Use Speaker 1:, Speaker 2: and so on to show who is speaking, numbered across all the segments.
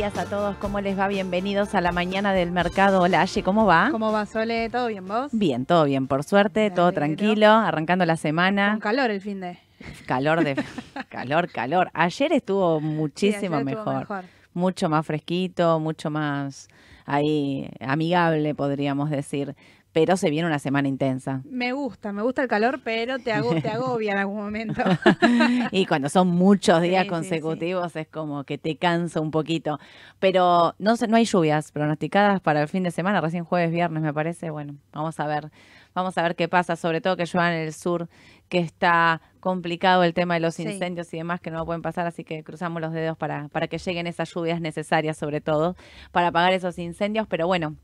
Speaker 1: días a todos. ¿Cómo les va? Bienvenidos a la mañana del mercado. Hola, Aye, ¿cómo va?
Speaker 2: ¿Cómo va, Sole? ¿Todo bien vos?
Speaker 1: Bien, todo bien, por suerte,
Speaker 2: Me
Speaker 1: todo
Speaker 2: alegro.
Speaker 1: tranquilo, arrancando la semana.
Speaker 2: Con calor el fin de.
Speaker 1: Calor de calor, calor. Ayer estuvo
Speaker 2: Sí,
Speaker 1: muchísimo
Speaker 2: estuvo
Speaker 1: mejor, mucho más fresquito, mucho más ahí amigable, podríamos decir. Pero se viene una semana intensa.
Speaker 2: Me gusta, me gusta el calor, pero te, agobia en algún momento.
Speaker 1: y cuando son muchos días
Speaker 2: Sí, sí,
Speaker 1: consecutivos es como que te cansa un poquito. Pero no no hay lluvias pronosticadas para el fin de semana, recién jueves, viernes me parece. Bueno, vamos a ver, vamos a ver qué pasa, sobre todo que llueva en el sur, que está complicado el tema de los
Speaker 2: Sí.
Speaker 1: incendios y demás que no pueden pasar, así que cruzamos los dedos para, para que lleguen esas lluvias necesarias, sobre todo, para apagar esos incendios. Pero bueno,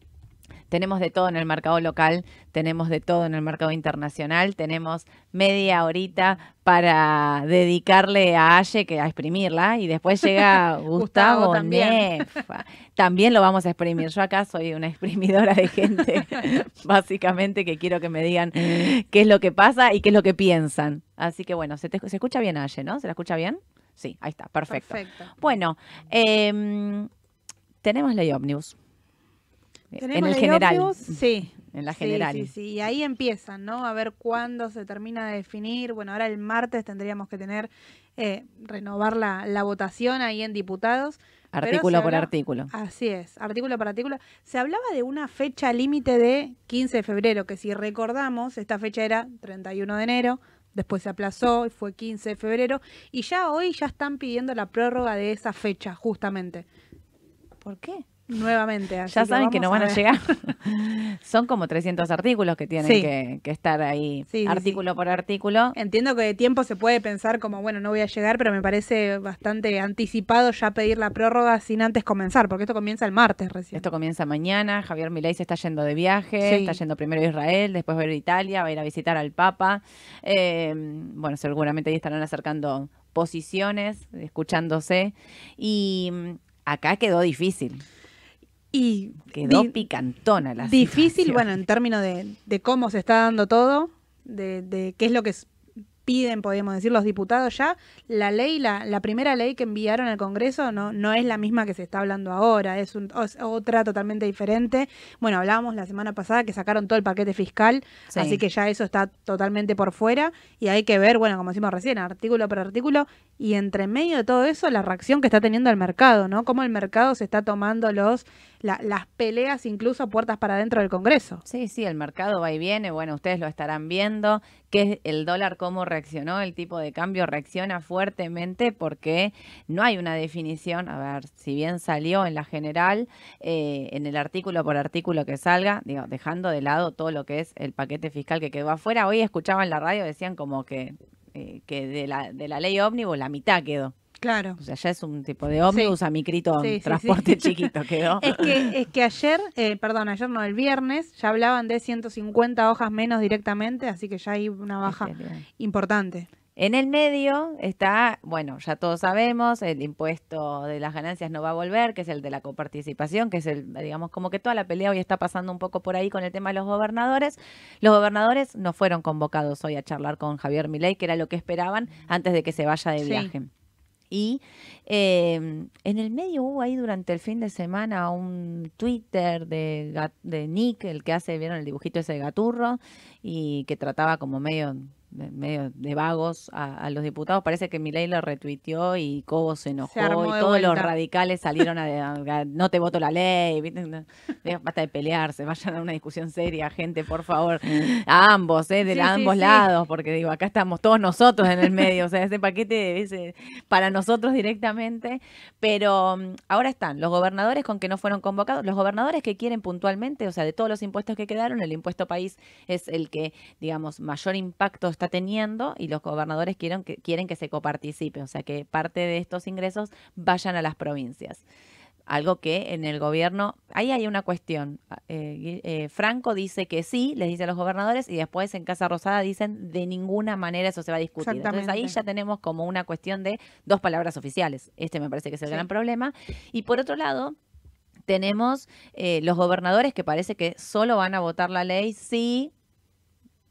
Speaker 1: tenemos de todo en el mercado local, tenemos de todo en el mercado internacional, tenemos media horita para dedicarle a Aye que a exprimirla y después llega
Speaker 2: Gustavo
Speaker 1: Gustavo
Speaker 2: también.
Speaker 1: Nefa. También lo vamos a exprimir. Yo acá soy una exprimidora de gente, básicamente, que quiero que me digan qué es lo que pasa y qué es lo que piensan. Así que bueno, se, te- se escucha bien Aye, ¿no? ¿Se la escucha bien? Sí, ahí está, perfecto.
Speaker 2: Perfecto.
Speaker 1: Bueno, em, tenemos ley ómnibus. En
Speaker 2: ¿Tenemos
Speaker 1: el general.
Speaker 2: ómnibus? Sí.
Speaker 1: En la
Speaker 2: Sí,
Speaker 1: general.
Speaker 2: Sí, sí, y ahí empiezan, ¿no? A ver cuándo se termina de definir. Bueno, ahora el martes tendríamos que tener, eh, renovar la, la votación ahí en diputados.
Speaker 1: Artículo por
Speaker 2: habla-
Speaker 1: artículo.
Speaker 2: Así es, artículo por artículo. Se hablaba de una fecha límite de 15 de febrero, que si recordamos, esta fecha era 31 de enero, después se aplazó y fue 15 de febrero, y ya hoy ya están pidiendo la prórroga de esa fecha, justamente,
Speaker 1: ¿Por qué?
Speaker 2: Nuevamente. así
Speaker 1: Ya saben que no van a, llegar. Son como 300 artículos que tienen
Speaker 2: Sí.
Speaker 1: que, que estar ahí,
Speaker 2: Sí, sí,
Speaker 1: artículo por artículo.
Speaker 2: Entiendo que de tiempo se puede pensar como, bueno, no voy a llegar, pero me parece bastante anticipado ya pedir la prórroga sin antes comenzar, porque esto comienza el martes recién.
Speaker 1: Esto comienza mañana. Javier Milei se está yendo de viaje. Está yendo primero a Israel, después va a ir a Italia, va a ir a visitar al Papa. Eh, bueno, seguramente ahí estarán acercando posiciones, escuchándose. Y mm, acá quedó difícil.
Speaker 2: Y
Speaker 1: Quedó picantona la
Speaker 2: difícil,
Speaker 1: situación.
Speaker 2: bueno, en términos de, de cómo se está dando todo, de, de qué es lo que piden, podríamos decir, los diputados ya. La ley, la, la primera ley que enviaron al Congreso no, no es la misma que se está hablando ahora, es, un- es otra totalmente diferente. Bueno, hablábamos la semana pasada que sacaron todo el paquete fiscal,
Speaker 1: Sí.
Speaker 2: así que ya eso está totalmente por fuera y hay que ver, bueno, como decimos recién, artículo por artículo y entre medio de todo eso la reacción que está teniendo el mercado, ¿no? Cómo el mercado se está tomando los la- las peleas incluso puertas para adentro del Congreso.
Speaker 1: Sí, sí, el mercado va y viene, bueno, ustedes lo estarán viendo, que el dólar cómo reaccionó, el tipo de cambio reacciona fuertemente porque no hay una definición, a ver, si bien salió en la general, eh, en el artículo por artículo que salga, digo, dejando de lado todo lo que es el paquete fiscal que quedó afuera, hoy escuchaba en la radio, decían como que, eh, que de la, de la ley ómnibus la mitad quedó,
Speaker 2: Claro.
Speaker 1: o sea, ya es un tipo de ómnibus a micrito,
Speaker 2: Sí, sí,
Speaker 1: transporte
Speaker 2: sí.
Speaker 1: chiquito quedó.
Speaker 2: Es que, es que ayer, eh, perdón, ayer no, el viernes, ya hablaban de 150 hojas menos directamente, así que ya hay una baja importante.
Speaker 1: En el medio está, bueno, ya todos sabemos, el impuesto de las ganancias no va a volver, que es el de la coparticipación, que es el, digamos, como que toda la pelea hoy está pasando un poco por ahí con el tema de los gobernadores. Los gobernadores no fueron convocados hoy a charlar con Javier Milei, que era lo que esperaban antes de que se vaya de
Speaker 2: Sí.
Speaker 1: viaje. Y eh, en el medio hubo ahí durante el fin de semana un Twitter de, de Nick, el que hace, vieron el dibujito ese de Gaturro, y que trataba como medio medio de vagos a, a los diputados. Parece que Milei lo retuiteó y Cobo se enojó y todos los radicales salieron a, a- no te voto la ley, basta de pelearse, vayan a una discusión seria, gente, por favor, a ambos, ¿eh? de
Speaker 2: Sí,
Speaker 1: la-
Speaker 2: sí,
Speaker 1: ambos
Speaker 2: sí.
Speaker 1: lados, porque digo, acá estamos todos nosotros en el medio, o sea, ese paquete es eh, para nosotros directamente, pero mm, ahora están los gobernadores con que no fueron convocados, los gobernadores que quieren puntualmente, o sea, de todos los impuestos que quedaron, el impuesto país es el que, digamos, mayor impacto está teniendo y los gobernadores quieren que, quieren que se coparticipe, o sea, que parte de estos ingresos vayan a las provincias. Algo que en el gobierno, ahí hay una cuestión. Eh, eh, Franco dice que sí, les dice a los gobernadores, y después en Casa Rosada dicen de ninguna manera eso se va a discutir. Entonces ahí ya tenemos como una cuestión de dos palabras oficiales. Este me parece que es el
Speaker 2: Sí.
Speaker 1: gran problema. Y por otro lado, tenemos eh, los gobernadores que parece que solo van a votar la ley si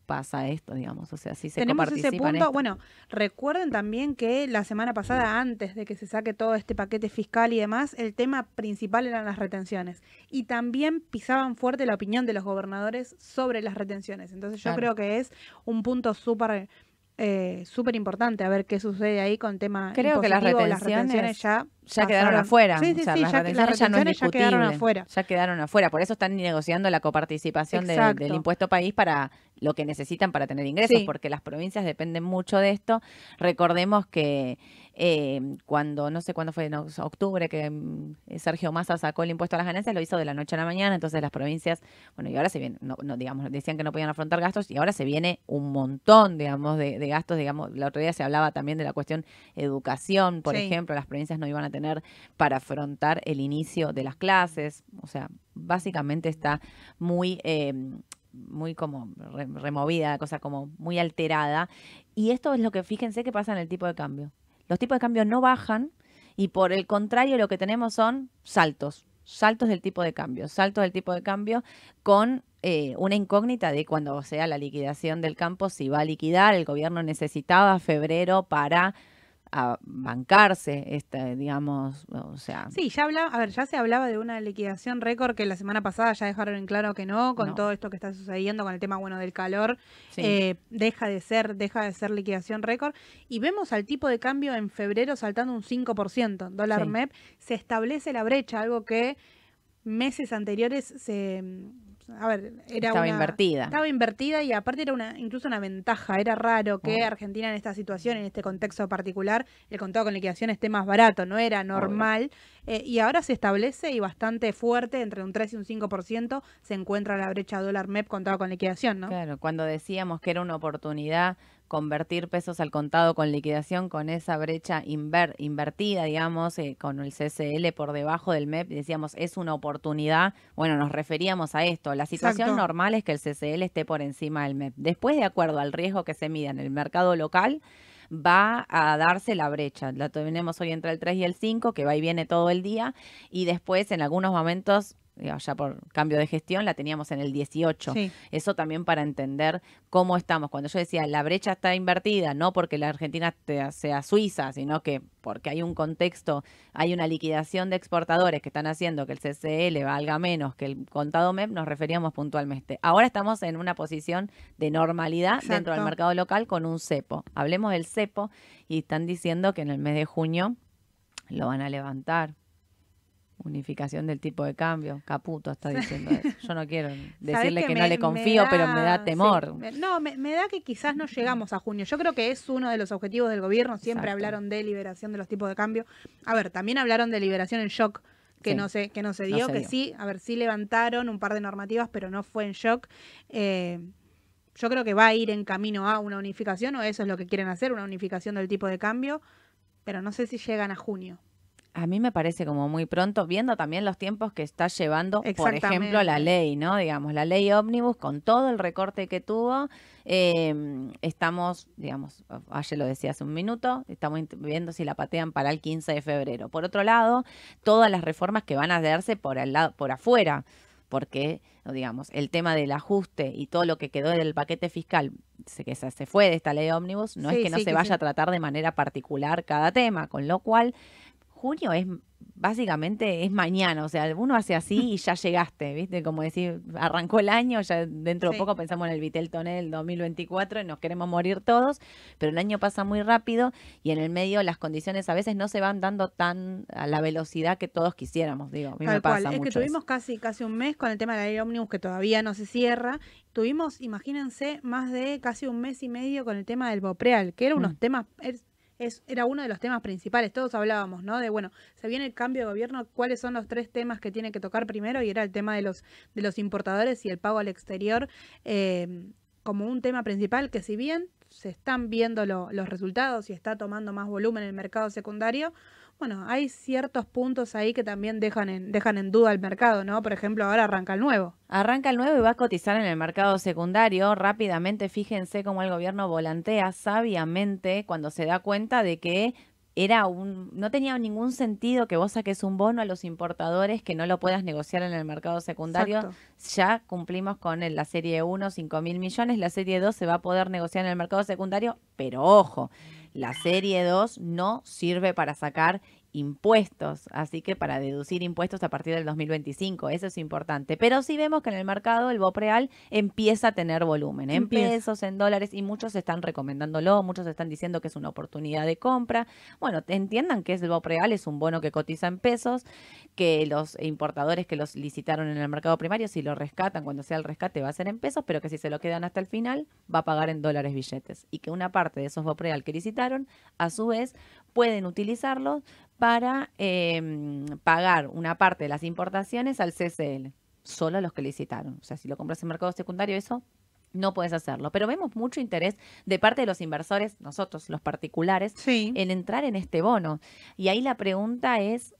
Speaker 1: pasa esto, digamos. O sea, si se
Speaker 2: Tenemos ese punto.
Speaker 1: esto.
Speaker 2: Bueno, recuerden también que la semana pasada, antes de que se saque todo este paquete fiscal y demás, el tema principal eran las retenciones. Y también pisaban fuerte la opinión de los gobernadores sobre las retenciones. Entonces yo
Speaker 1: Claro.
Speaker 2: creo que es un punto súper eh, súper importante a ver qué sucede ahí con tema
Speaker 1: Creo que las retenciones
Speaker 2: ya
Speaker 1: ya quedaron afuera.
Speaker 2: Sí, sí,
Speaker 1: o sea,
Speaker 2: sí,
Speaker 1: las
Speaker 2: ya,
Speaker 1: retenciones
Speaker 2: las
Speaker 1: ya no
Speaker 2: quedaron afuera.
Speaker 1: Ya quedaron afuera. Por eso están negociando la coparticipación de- del impuesto país para lo que necesitan para tener ingresos, porque las provincias dependen mucho de esto. Recordemos que eh, cuando, no sé cuándo fue, en octubre, que mm, Sergio Massa sacó el impuesto a las ganancias, lo hizo de la noche a la mañana, entonces las provincias, bueno, y ahora se viene, no, no, digamos, decían que no podían afrontar gastos, y ahora se viene un montón, digamos, de, de gastos, digamos, la otro día se hablaba también de la cuestión educación, por
Speaker 2: Sí.
Speaker 1: ejemplo, las provincias no iban a tener para afrontar el inicio de las clases, o sea, básicamente está muy... eh, muy como re- removida, cosa como muy alterada. Y esto es lo que fíjense que pasa en el tipo de cambio. Los tipos de cambio no bajan y por el contrario lo que tenemos son saltos, saltos del tipo de cambio, saltos del tipo de cambio con eh, una incógnita de cuando sea la liquidación del campo, si va a liquidar, el gobierno necesitaba febrero para a bancarse, este, digamos, o sea,
Speaker 2: Sí, ya hablaba, a ver, ya se hablaba de una liquidación récord que la semana pasada ya dejaron en claro que no, con
Speaker 1: No.
Speaker 2: todo esto que está sucediendo con el tema bueno del calor,
Speaker 1: sí.
Speaker 2: eh, deja de ser, deja de ser liquidación récord y vemos al tipo de cambio en febrero saltando un 5%, dólar
Speaker 1: Sí.
Speaker 2: MEP, se establece la brecha, algo que meses anteriores se a ver, era
Speaker 1: estaba
Speaker 2: una-
Speaker 1: invertida.
Speaker 2: Estaba invertida y aparte era una incluso una ventaja. Era raro que. Argentina en esta situación, en este contexto particular, el contado con liquidación esté más barato. No era normal. Eh, y ahora se establece y bastante fuerte, entre un 3 y un 5%, se encuentra la brecha dólar MEP contado con liquidación, ¿no?
Speaker 1: Claro, cuando decíamos que era una oportunidad convertir pesos al contado con liquidación con esa brecha inver- invertida, digamos, eh, con el CCL por debajo del MEP, decíamos es una oportunidad. Bueno, nos referíamos a esto. La situación
Speaker 2: Exacto.
Speaker 1: normal es que el CCL esté por encima del MEP. Después, de acuerdo al riesgo que se mida en el mercado local, va a darse la brecha. La tenemos hoy entre el 3 y el 5, que va y viene todo el día, y después en algunos momentos, ya por cambio de gestión, la teníamos en el 18.
Speaker 2: Sí.
Speaker 1: Eso también para entender cómo estamos. Cuando yo decía la brecha está invertida, no porque la Argentina sea Suiza, sino que porque hay un contexto, hay una liquidación de exportadores que están haciendo que el CCL valga menos que el contado MEP, nos referíamos puntualmente. Ahora estamos en una posición de normalidad dentro del mercado local con un cepo. Hablemos del cepo y están diciendo que en el mes de junio lo van a levantar. Unificación del tipo de cambio. Caputo está diciendo eso. Yo no quiero
Speaker 2: ¿Sabés
Speaker 1: decirle que, no
Speaker 2: me-
Speaker 1: le confío, pero me da temor.
Speaker 2: no, me, me da que quizás no llegamos a junio. Yo creo que es uno de los objetivos del gobierno. Siempre
Speaker 1: Exacto.
Speaker 2: hablaron de liberación de los tipos de cambio. A ver, también hablaron de liberación en shock. Que
Speaker 1: Sí.
Speaker 2: no se, que no se
Speaker 1: No
Speaker 2: dio,
Speaker 1: se
Speaker 2: que
Speaker 1: dio.
Speaker 2: sí, a ver, sí levantaron un par de normativas, pero no fue en shock. Eh, yo creo que va a ir en camino a una unificación, o eso es lo que quieren hacer, una unificación del tipo de cambio, pero no sé si llegan a junio.
Speaker 1: A mí me parece como muy pronto, viendo también los tiempos que está llevando, por ejemplo, la ley, ¿no? Digamos, la ley ómnibus, con todo el recorte que tuvo, eh, estamos, digamos, ayer lo decía hace un minuto, estamos viendo si la patean para el 15 de febrero. Por otro lado, todas las reformas que van a darse por, el lado, por afuera, porque, digamos, el tema del ajuste y todo lo que quedó del paquete fiscal, se, que se, se fue de esta ley ómnibus, no
Speaker 2: Sí,
Speaker 1: es que no
Speaker 2: sí,
Speaker 1: se
Speaker 2: que
Speaker 1: vaya
Speaker 2: sí.
Speaker 1: a tratar de manera particular cada tema, con lo cual junio es básicamente es mañana, o sea, uno hace así y ya llegaste, ¿viste? Como decir, arrancó el año, ya dentro de poco pensamos en el Vitel Tonel 2024 y nos queremos morir todos, pero el año pasa muy rápido y en el medio las condiciones a veces no se van dando tan a la velocidad que todos quisiéramos, digo, a mí me pasa
Speaker 2: cual. Es que
Speaker 1: eso.
Speaker 2: tuvimos casi, casi un mes con el tema de la ley ómnibus que todavía no se cierra. Tuvimos, imagínense, más de casi un mes y medio con el tema del Bopreal, que era unos
Speaker 1: Mm.
Speaker 2: temas, es, era uno de los temas principales. Todos hablábamos, ¿no? De bueno, se viene el cambio de gobierno, cuáles son los tres temas que tiene que tocar primero, y era el tema de los, de los importadores y el pago al exterior, eh, como un tema principal, que si bien se están viendo lo- los resultados y está tomando más volumen en el mercado secundario, bueno, hay ciertos puntos ahí que también dejan en, dejan en duda el mercado, ¿no? Por ejemplo, ahora arranca el nuevo.
Speaker 1: Arranca el nuevo y va a cotizar en el mercado secundario. Rápidamente, fíjense cómo el gobierno volantea sabiamente cuando se da cuenta de que era un, no tenía ningún sentido que vos saques un bono a los importadores que no lo puedas negociar en el mercado secundario.
Speaker 2: Exacto.
Speaker 1: Ya cumplimos con el- la serie 1, 5 mil millones, la serie 2 se va a poder negociar en el mercado secundario, pero ojo, la serie 2 no sirve para sacar impuestos, así que para deducir impuestos a partir del 2025, eso es importante. Pero sí vemos que en el mercado el BOPREAL empieza a tener volumen, en
Speaker 2: Empieza.
Speaker 1: pesos, en dólares, y muchos están recomendándolo, muchos están diciendo que es una oportunidad de compra. Bueno, entiendan que es el BOPREAL, es un bono que cotiza en pesos, que los importadores que los licitaron en el mercado primario, si lo rescatan, cuando sea el rescate va a ser en pesos, pero que si se lo quedan hasta el final, va a pagar en dólares billetes. Y que una parte de esos BOPREAL que licitaron, a su vez, pueden utilizarlos para eh, pagar una parte de las importaciones al CCL, solo a los que licitaron. O sea, si lo compras en mercado secundario, eso no puedes hacerlo. Pero vemos mucho interés de parte de los inversores, nosotros, los particulares,
Speaker 2: Sí.
Speaker 1: en entrar en este bono. Y ahí la pregunta es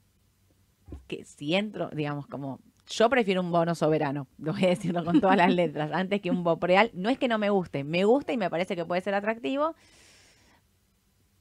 Speaker 1: que si entro, digamos, como yo prefiero un bono soberano, lo voy a decirlo con todas las letras, antes que un BOPREAL. No es que no me guste, me gusta y me parece que puede ser atractivo,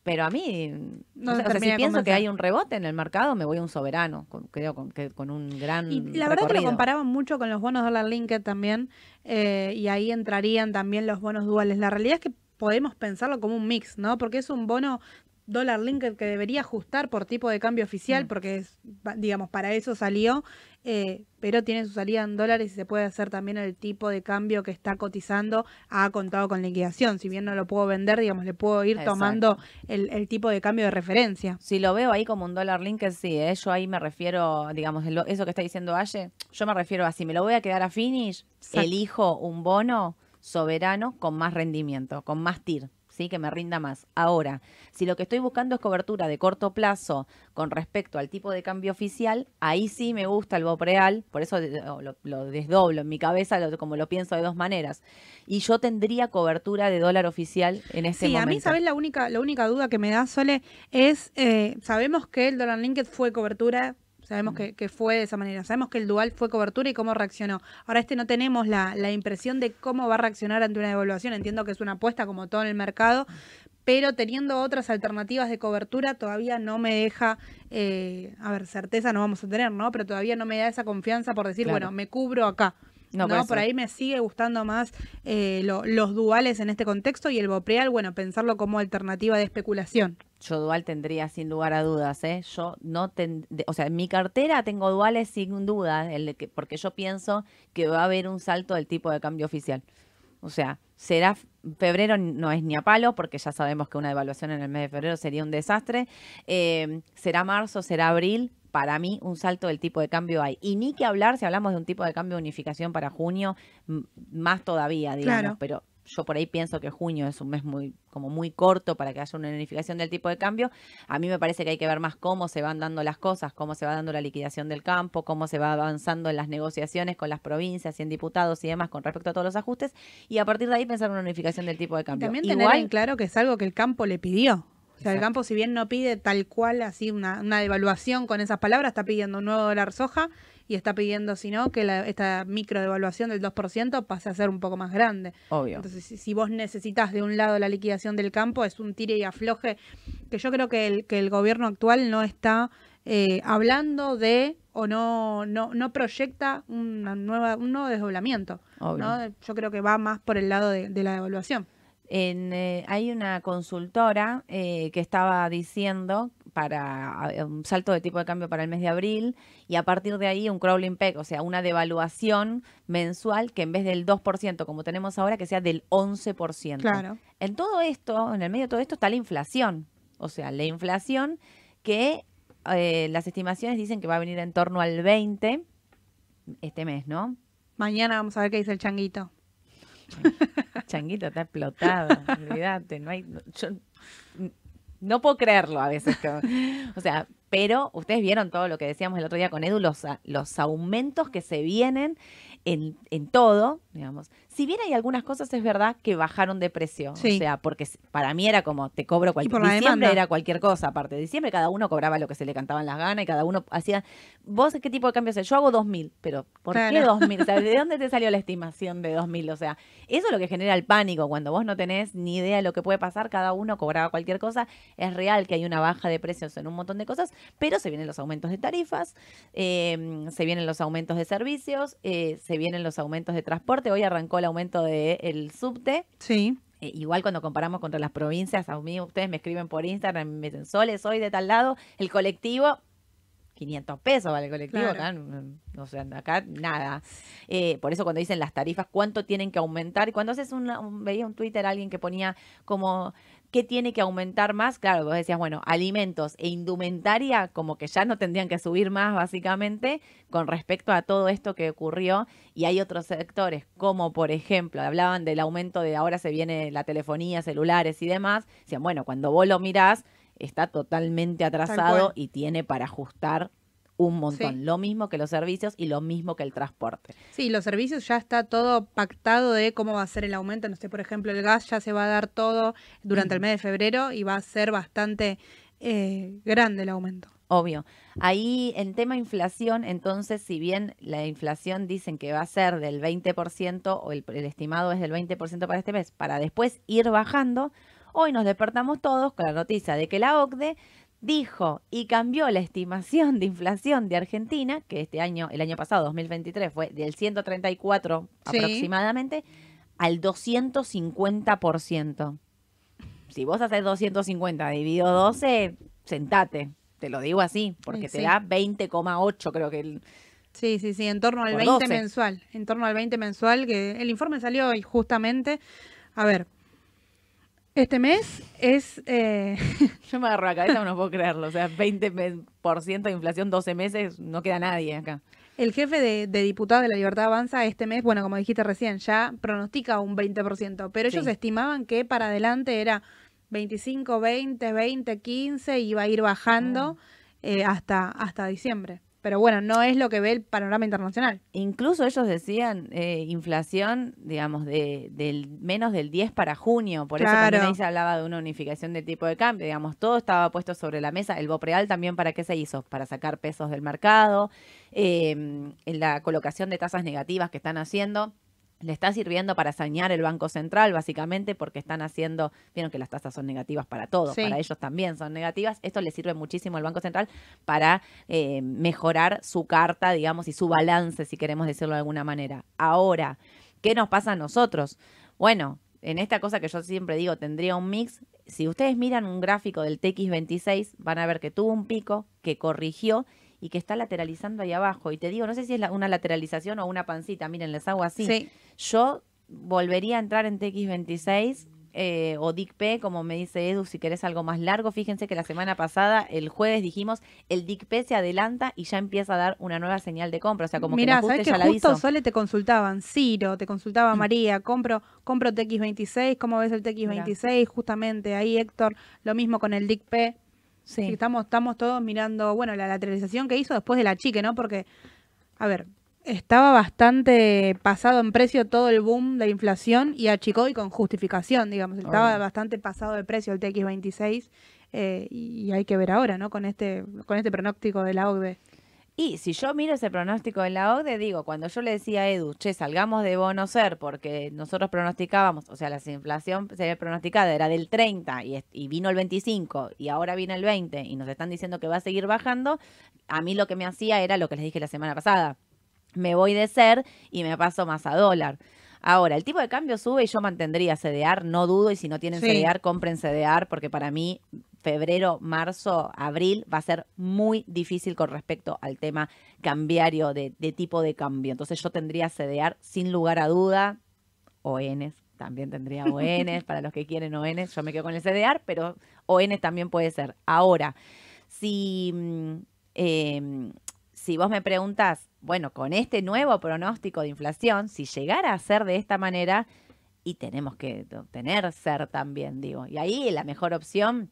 Speaker 1: pero a mí,
Speaker 2: No
Speaker 1: o sea, si pienso que hay un rebote en el mercado, me voy a un soberano, con, creo con, que, con un gran
Speaker 2: Y la verdad que lo comparaban mucho con los bonos dólar linked también, eh, y ahí entrarían también los bonos duales. La realidad es que podemos pensarlo como un mix, ¿no? Porque es un bono dólar linked que debería ajustar por tipo de cambio oficial,
Speaker 1: Mm.
Speaker 2: porque es, digamos, para eso salió, eh, pero tiene su salida en dólares y se puede hacer también el tipo de cambio que está cotizando a contado con liquidación. Si bien no lo puedo vender, digamos, le puedo ir
Speaker 1: Exacto.
Speaker 2: tomando el, el tipo de cambio de referencia.
Speaker 1: Si lo veo ahí como un dólar link, sí, ¿eh? yo ahí me refiero, digamos, eso que está diciendo Aye, yo me refiero a si me lo voy a quedar a finish,
Speaker 2: Exacto.
Speaker 1: elijo un bono soberano con más rendimiento, con más TIR, ¿sí? que me rinda más. Ahora, si lo que estoy buscando es cobertura de corto plazo con respecto al tipo de cambio oficial, ahí sí me gusta el BOPREAL, por eso lo, lo desdoblo en mi cabeza, lo- como lo pienso de dos maneras. Y yo tendría cobertura de dólar oficial en este
Speaker 2: Sí,
Speaker 1: momento.
Speaker 2: a mí, ¿sabes? La única, la única duda que me da, Sole, es, eh, sabemos que el Dollar Linked fue cobertura, sabemos que, que fue de esa manera, sabemos que el Dual fue cobertura y cómo reaccionó. Ahora este no tenemos la, la impresión de cómo va a reaccionar ante una devaluación, entiendo que es una apuesta como todo en el mercado, pero teniendo otras alternativas de cobertura todavía no me deja, eh, a ver, certeza no vamos a tener, ¿no? Pero todavía no me da esa confianza por decir,
Speaker 1: Claro.
Speaker 2: bueno, me cubro acá.
Speaker 1: No,
Speaker 2: No,
Speaker 1: por
Speaker 2: ahí me sigue gustando más eh, lo- los duales en este contexto y el Bopreal, bueno, pensarlo como alternativa de especulación.
Speaker 1: Yo dual tendría sin lugar a dudas, ¿eh? Yo no ten- de- o sea, en mi cartera tengo duales sin duda, el de que, porque yo pienso que va a haber un salto del tipo de cambio oficial. O sea, será febrero no es ni a palo, porque ya sabemos que una devaluación en el mes de febrero sería un desastre. Eh, será marzo, será abril. Para mí, un salto del tipo de cambio hay. Y ni que hablar si hablamos de un tipo de cambio de unificación para junio, más todavía, digamos.
Speaker 2: Claro.
Speaker 1: Pero yo por ahí pienso que junio es un mes muy, como muy corto para que haya una unificación del tipo de cambio. A mí me parece que hay que ver más cómo se van dando las cosas, cómo se va dando la liquidación del campo, cómo se va avanzando en las negociaciones con las provincias y en diputados y demás con respecto a todos los ajustes. Y a partir de ahí pensar en una unificación del tipo de cambio.
Speaker 2: también tener
Speaker 1: Igual,
Speaker 2: en claro que es algo que el campo le pidió. Sea, el campo, si bien no pide tal cual así una, una devaluación con esas palabras, está pidiendo un nuevo dólar soja y está pidiendo, si no, que la- esta micro devaluación del 2% pase a ser un poco más grande.
Speaker 1: obvio.
Speaker 2: Entonces, si, si vos necesitas de un lado la liquidación del campo, es un tire y afloje que yo creo que el, que el gobierno actual no está eh, hablando de o no, no, no proyecta una nueva, un nuevo desdoblamiento.
Speaker 1: Obvio.
Speaker 2: ¿no? Yo creo que va más por el lado de, de la devaluación.
Speaker 1: En, eh, hay una consultora eh, que estaba diciendo para eh, un salto de tipo de cambio para el mes de abril y a partir de ahí un crawling peg, o sea, una devaluación mensual que en vez del 2% como tenemos ahora, que sea del 11%.
Speaker 2: Claro.
Speaker 1: En todo esto, en el medio de todo esto está la inflación. O sea, la inflación que eh, las estimaciones dicen que va a venir en torno al 20 este mes, ¿no?
Speaker 2: Mañana vamos a ver qué dice el changuito.
Speaker 1: Changuito está explotado, olvídate, no hay, yo no puedo creerlo a veces, o sea, pero ustedes vieron todo lo que decíamos el otro día con Edu, los, los aumentos que se vienen en, en todo, digamos, Si bien hay algunas cosas, es verdad que bajaron de precio.
Speaker 2: Sí.
Speaker 1: O sea, porque para mí era como, te cobro cualquier...
Speaker 2: la
Speaker 1: Diciembre era cualquier cosa, aparte. de Diciembre cada uno cobraba lo que se le cantaban las ganas y cada uno hacía... ¿Vos qué tipo de cambio haces? Yo hago 2.000, pero ¿por qué
Speaker 2: Claro.
Speaker 1: 2.000? O sea, ¿de dónde te salió la estimación de 2.000? O sea, eso es lo que genera el pánico. Cuando vos no tenés ni idea de lo que puede pasar, cada uno cobraba cualquier cosa. Es real que hay una baja de precios en un montón de cosas, pero se vienen los aumentos de tarifas, eh, se vienen los aumentos de servicios, eh, se vienen los aumentos de transporte. Hoy arrancó el aumento del subte.
Speaker 2: Sí.
Speaker 1: Eh, igual cuando comparamos contra las provincias, a mí ustedes me escriben por Instagram, me dicen, Soles, soy de tal lado, el colectivo, 500 pesos vale el colectivo,
Speaker 2: Claro.
Speaker 1: acá, no- o sea, acá nada. Eh, por eso cuando dicen las tarifas, ¿cuánto tienen que aumentar? Y cuando haces una, un- veía un Twitter alguien que ponía como, ¿qué tiene que aumentar más? Claro, vos decías, bueno, alimentos e indumentaria como que ya no tendrían que subir más básicamente con respecto a todo esto que ocurrió. Y hay otros sectores, como por ejemplo, hablaban del aumento de ahora se viene la telefonía, celulares y demás. Decían, bueno, cuando vos lo mirás, está totalmente atrasado y tiene para ajustar un montón.
Speaker 2: Sí.
Speaker 1: Lo mismo que los servicios y lo mismo que el transporte.
Speaker 2: Sí, los servicios ya está todo pactado de cómo va a ser el aumento. No sé, por ejemplo, el gas ya se va a dar todo durante el mes de febrero y va a ser bastante eh, grande el aumento.
Speaker 1: Obvio. Ahí en tema inflación, entonces, si bien la inflación dicen que va a ser del 20% o el, el estimado es del 20% para este mes, para después ir bajando, hoy nos despertamos todos con la noticia de que la OCDE dijo y cambió la estimación de inflación de Argentina, que este año, el año pasado, 2023, fue del 134
Speaker 2: Sí.
Speaker 1: aproximadamente, al 250%. Si vos haces 250 dividido 12, sentate. Te lo digo así, porque
Speaker 2: Sí,
Speaker 1: te da 20,8 creo que el,
Speaker 2: Sí, sí, sí, en torno al
Speaker 1: Por
Speaker 2: 20
Speaker 1: 12.
Speaker 2: mensual. En torno al 20 mensual, que el informe salió hoy justamente. A ver, este mes es... eh,
Speaker 1: Yo me agarro la cabeza, no puedo creerlo. O sea, 20% de inflación, 12 meses, no queda nadie acá.
Speaker 2: El jefe de, de diputados de la Libertad Avanza este mes, bueno, como dijiste recién, ya pronostica un 20%, pero ellos
Speaker 1: Sí.
Speaker 2: estimaban que para adelante era 25, 20, 20, 15, y iba a ir bajando eh, hasta, hasta diciembre. Pero bueno, no es lo que ve el panorama internacional.
Speaker 1: Incluso ellos decían eh, inflación, digamos, de, del menos del 10 para junio. Por eso también ahí se hablaba de una unificación del tipo de cambio. Digamos, todo estaba puesto sobre la mesa. El Bopreal también, ¿para qué se hizo? Para sacar pesos del mercado. Eh, en la colocación de tasas negativas que están haciendo. Le está sirviendo para sanear el Banco Central, básicamente, porque están haciendo, vieron que las tasas son negativas para todos,
Speaker 2: Sí.
Speaker 1: para ellos también son negativas. Esto le sirve muchísimo al Banco Central para eh, mejorar su carta, digamos, y su balance, si queremos decirlo de alguna manera. Ahora, ¿qué nos pasa a nosotros? Bueno, en esta cosa que yo siempre digo, tendría un mix. Si ustedes miran un gráfico del TX26, van a ver que tuvo un pico, que corrigió y que está lateralizando ahí abajo. Y te digo, no sé si es la- una lateralización o una pancita, miren, les hago así.
Speaker 2: Sí.
Speaker 1: Yo volvería a entrar en TX26 eh, o DICP, como me dice Edu, si querés algo más largo. Fíjense que la semana pasada, el jueves, dijimos, el DICP se adelanta y ya empieza a dar una nueva señal de compra. O sea, como
Speaker 2: Mira,
Speaker 1: que
Speaker 2: ¿sabes que
Speaker 1: ya la
Speaker 2: justo
Speaker 1: hizo.
Speaker 2: Sole te consultaban? Ciro, te consultaba
Speaker 1: Mm.
Speaker 2: María, compro, compro TX26, ¿cómo ves el TX26? Justamente ahí Héctor, lo mismo con el DICP. Sí, estamos, estamos todos mirando, bueno, la lateralización que hizo después de la chique, ¿no? Porque, a ver, estaba bastante pasado en precio todo el boom de inflación y achicó y con justificación, digamos. Estaba bastante pasado de precio el TX26 eh, y hay que ver ahora, ¿no? Con este, con este pronóstico de la OCDE.
Speaker 1: Y si yo miro ese pronóstico de la OCDE, digo, cuando yo le decía a Edu, che, salgamos de bono ser, porque nosotros pronosticábamos, o sea, la inflación se había pronosticada, era del 30 y, vino el 25 y ahora viene el 20 y nos están diciendo que va a seguir bajando, a mí lo que me hacía era lo que les dije la semana pasada, me voy de ser y me paso más a dólar. Ahora, el tipo de cambio sube y yo mantendría CDR, no dudo, y si no tienen
Speaker 2: Sí.
Speaker 1: CDR, compren CDR, porque para mí febrero, marzo, abril va a ser muy difícil con respecto al tema cambiario de, de tipo de cambio. Entonces yo tendría CDR sin lugar a duda, ONs, también tendría ONs, para los que quieren ONs, yo me quedo con el CDR, pero ONs también puede ser. Ahora, si, mm, em, si vos me preguntas, bueno, con este nuevo pronóstico de inflación, si llegara a ser de esta manera, y tenemos que tener ser también, digo. Y ahí la mejor opción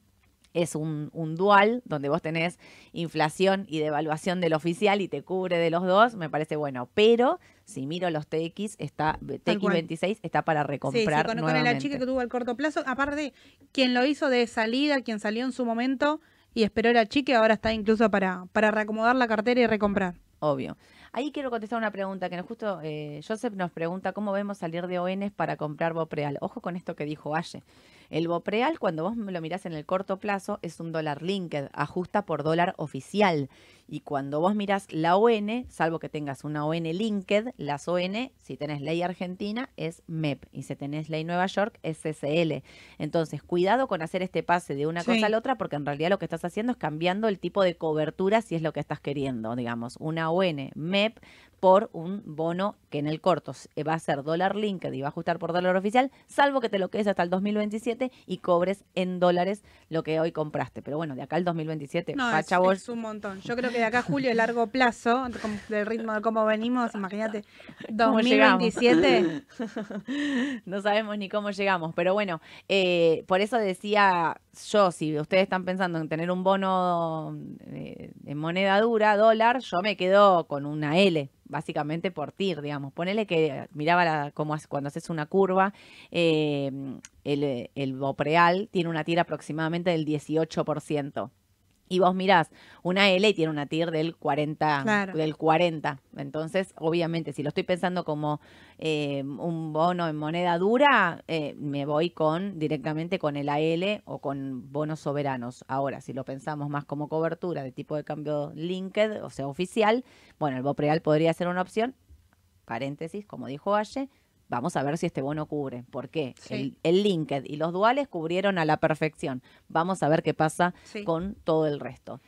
Speaker 1: es un, un, dual donde vos tenés inflación y devaluación del oficial y te cubre de los dos, me parece bueno. Pero si miro los TX, está TX26 está para recomprar. Sí,
Speaker 2: sí, con, el chica que tuvo el corto plazo, aparte, quien lo hizo de salida, quien salió en su momento y esperó el chique, ahora está incluso para, para reacomodar la cartera y recomprar.
Speaker 1: Obvio. Ahí quiero contestar una pregunta que nos justo eh, Joseph nos pregunta cómo vemos salir de ONs para comprar Bopreal. Ojo con esto que dijo Aye. El Bopreal, cuando vos lo mirás en el corto plazo, es un dólar linked, ajusta por dólar oficial. Y cuando vos mirás la ON, salvo que tengas una ON linked, las ON, si tenés ley argentina, es MEP. Y si tenés ley Nueva York, es CCL. Entonces, cuidado con hacer este pase de una cosa a la otra, porque en realidad lo que estás haciendo es cambiando el tipo de cobertura si es lo que estás queriendo. Digamos, una ON MEP por un bono que en el corto va a ser dólar linked y va a ajustar por dólar oficial, salvo que te lo quedes hasta el 2027 y cobres en dólares lo que hoy compraste. Pero bueno, de acá al 2027,
Speaker 2: no, es, es, un montón. Yo creo que de acá a julio, a largo plazo, del ritmo de cómo venimos, imagínate, 2027.
Speaker 1: no sabemos ni cómo llegamos, pero bueno, eh, por eso decía yo, si ustedes están pensando en tener un bono eh, en moneda dura, dólar, yo me quedo con una L básicamente por TIR, digamos. Ponele que miraba la, como cuando haces una curva, eh, el, el Bopreal tiene una TIR aproximadamente del 18% y vos mirás una L y tiene una TIR del 40, del 40. Entonces, obviamente, si lo estoy pensando como eh, un bono en moneda dura, eh, me voy con directamente con el AL o con bonos soberanos. Ahora, si lo pensamos más como cobertura de tipo de cambio linked, o sea, oficial, bueno, el BOPREAL podría ser una opción, paréntesis, como dijo Aye, Vamos a ver si este bono cubre. ¿Por qué? El, el, Linked y los duales cubrieron a la perfección. Vamos a ver qué pasa con todo el resto.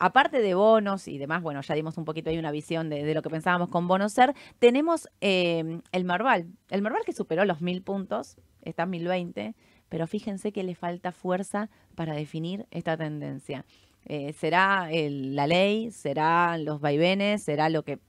Speaker 1: Aparte de bonos y demás, bueno, ya dimos un poquito ahí una visión de, lo que pensábamos con bonos ser, tenemos eh, el Marval. El Marval que superó los mil puntos, está en 1020, pero fíjense que le falta fuerza para definir esta tendencia. Eh, ¿Será la ley? ¿Será los vaivenes? ¿Será lo que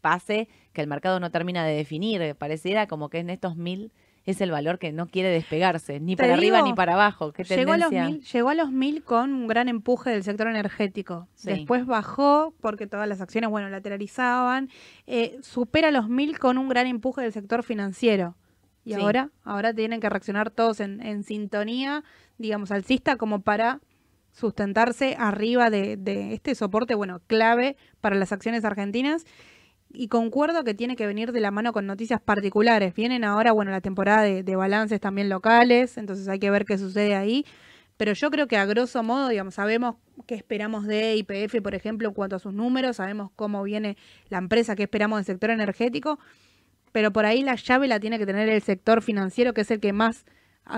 Speaker 1: pase que el mercado no termina de definir. Pareciera como que en estos mil es el valor que no quiere despegarse, ni para arriba ni para abajo. ¿Qué
Speaker 2: llegó, a los mil, llegó a los mil con un gran empuje del sector energético. Después bajó porque todas las acciones, bueno, lateralizaban. Eh, supera los mil con un gran empuje del sector financiero. Y ahora, ahora tienen que reaccionar todos en, en sintonía, digamos, alcista, como para sustentarse arriba de, de este soporte, bueno, clave para las acciones argentinas y concuerdo que tiene que venir de la mano con noticias particulares. Vienen ahora, bueno, la temporada de, balances también locales, entonces hay que ver qué sucede ahí. Pero yo creo que a grosso modo, digamos, sabemos qué esperamos de IPF, por ejemplo, en cuanto a sus números, sabemos cómo viene la empresa, qué esperamos del sector energético, pero por ahí la llave la tiene que tener el sector financiero, que es el que más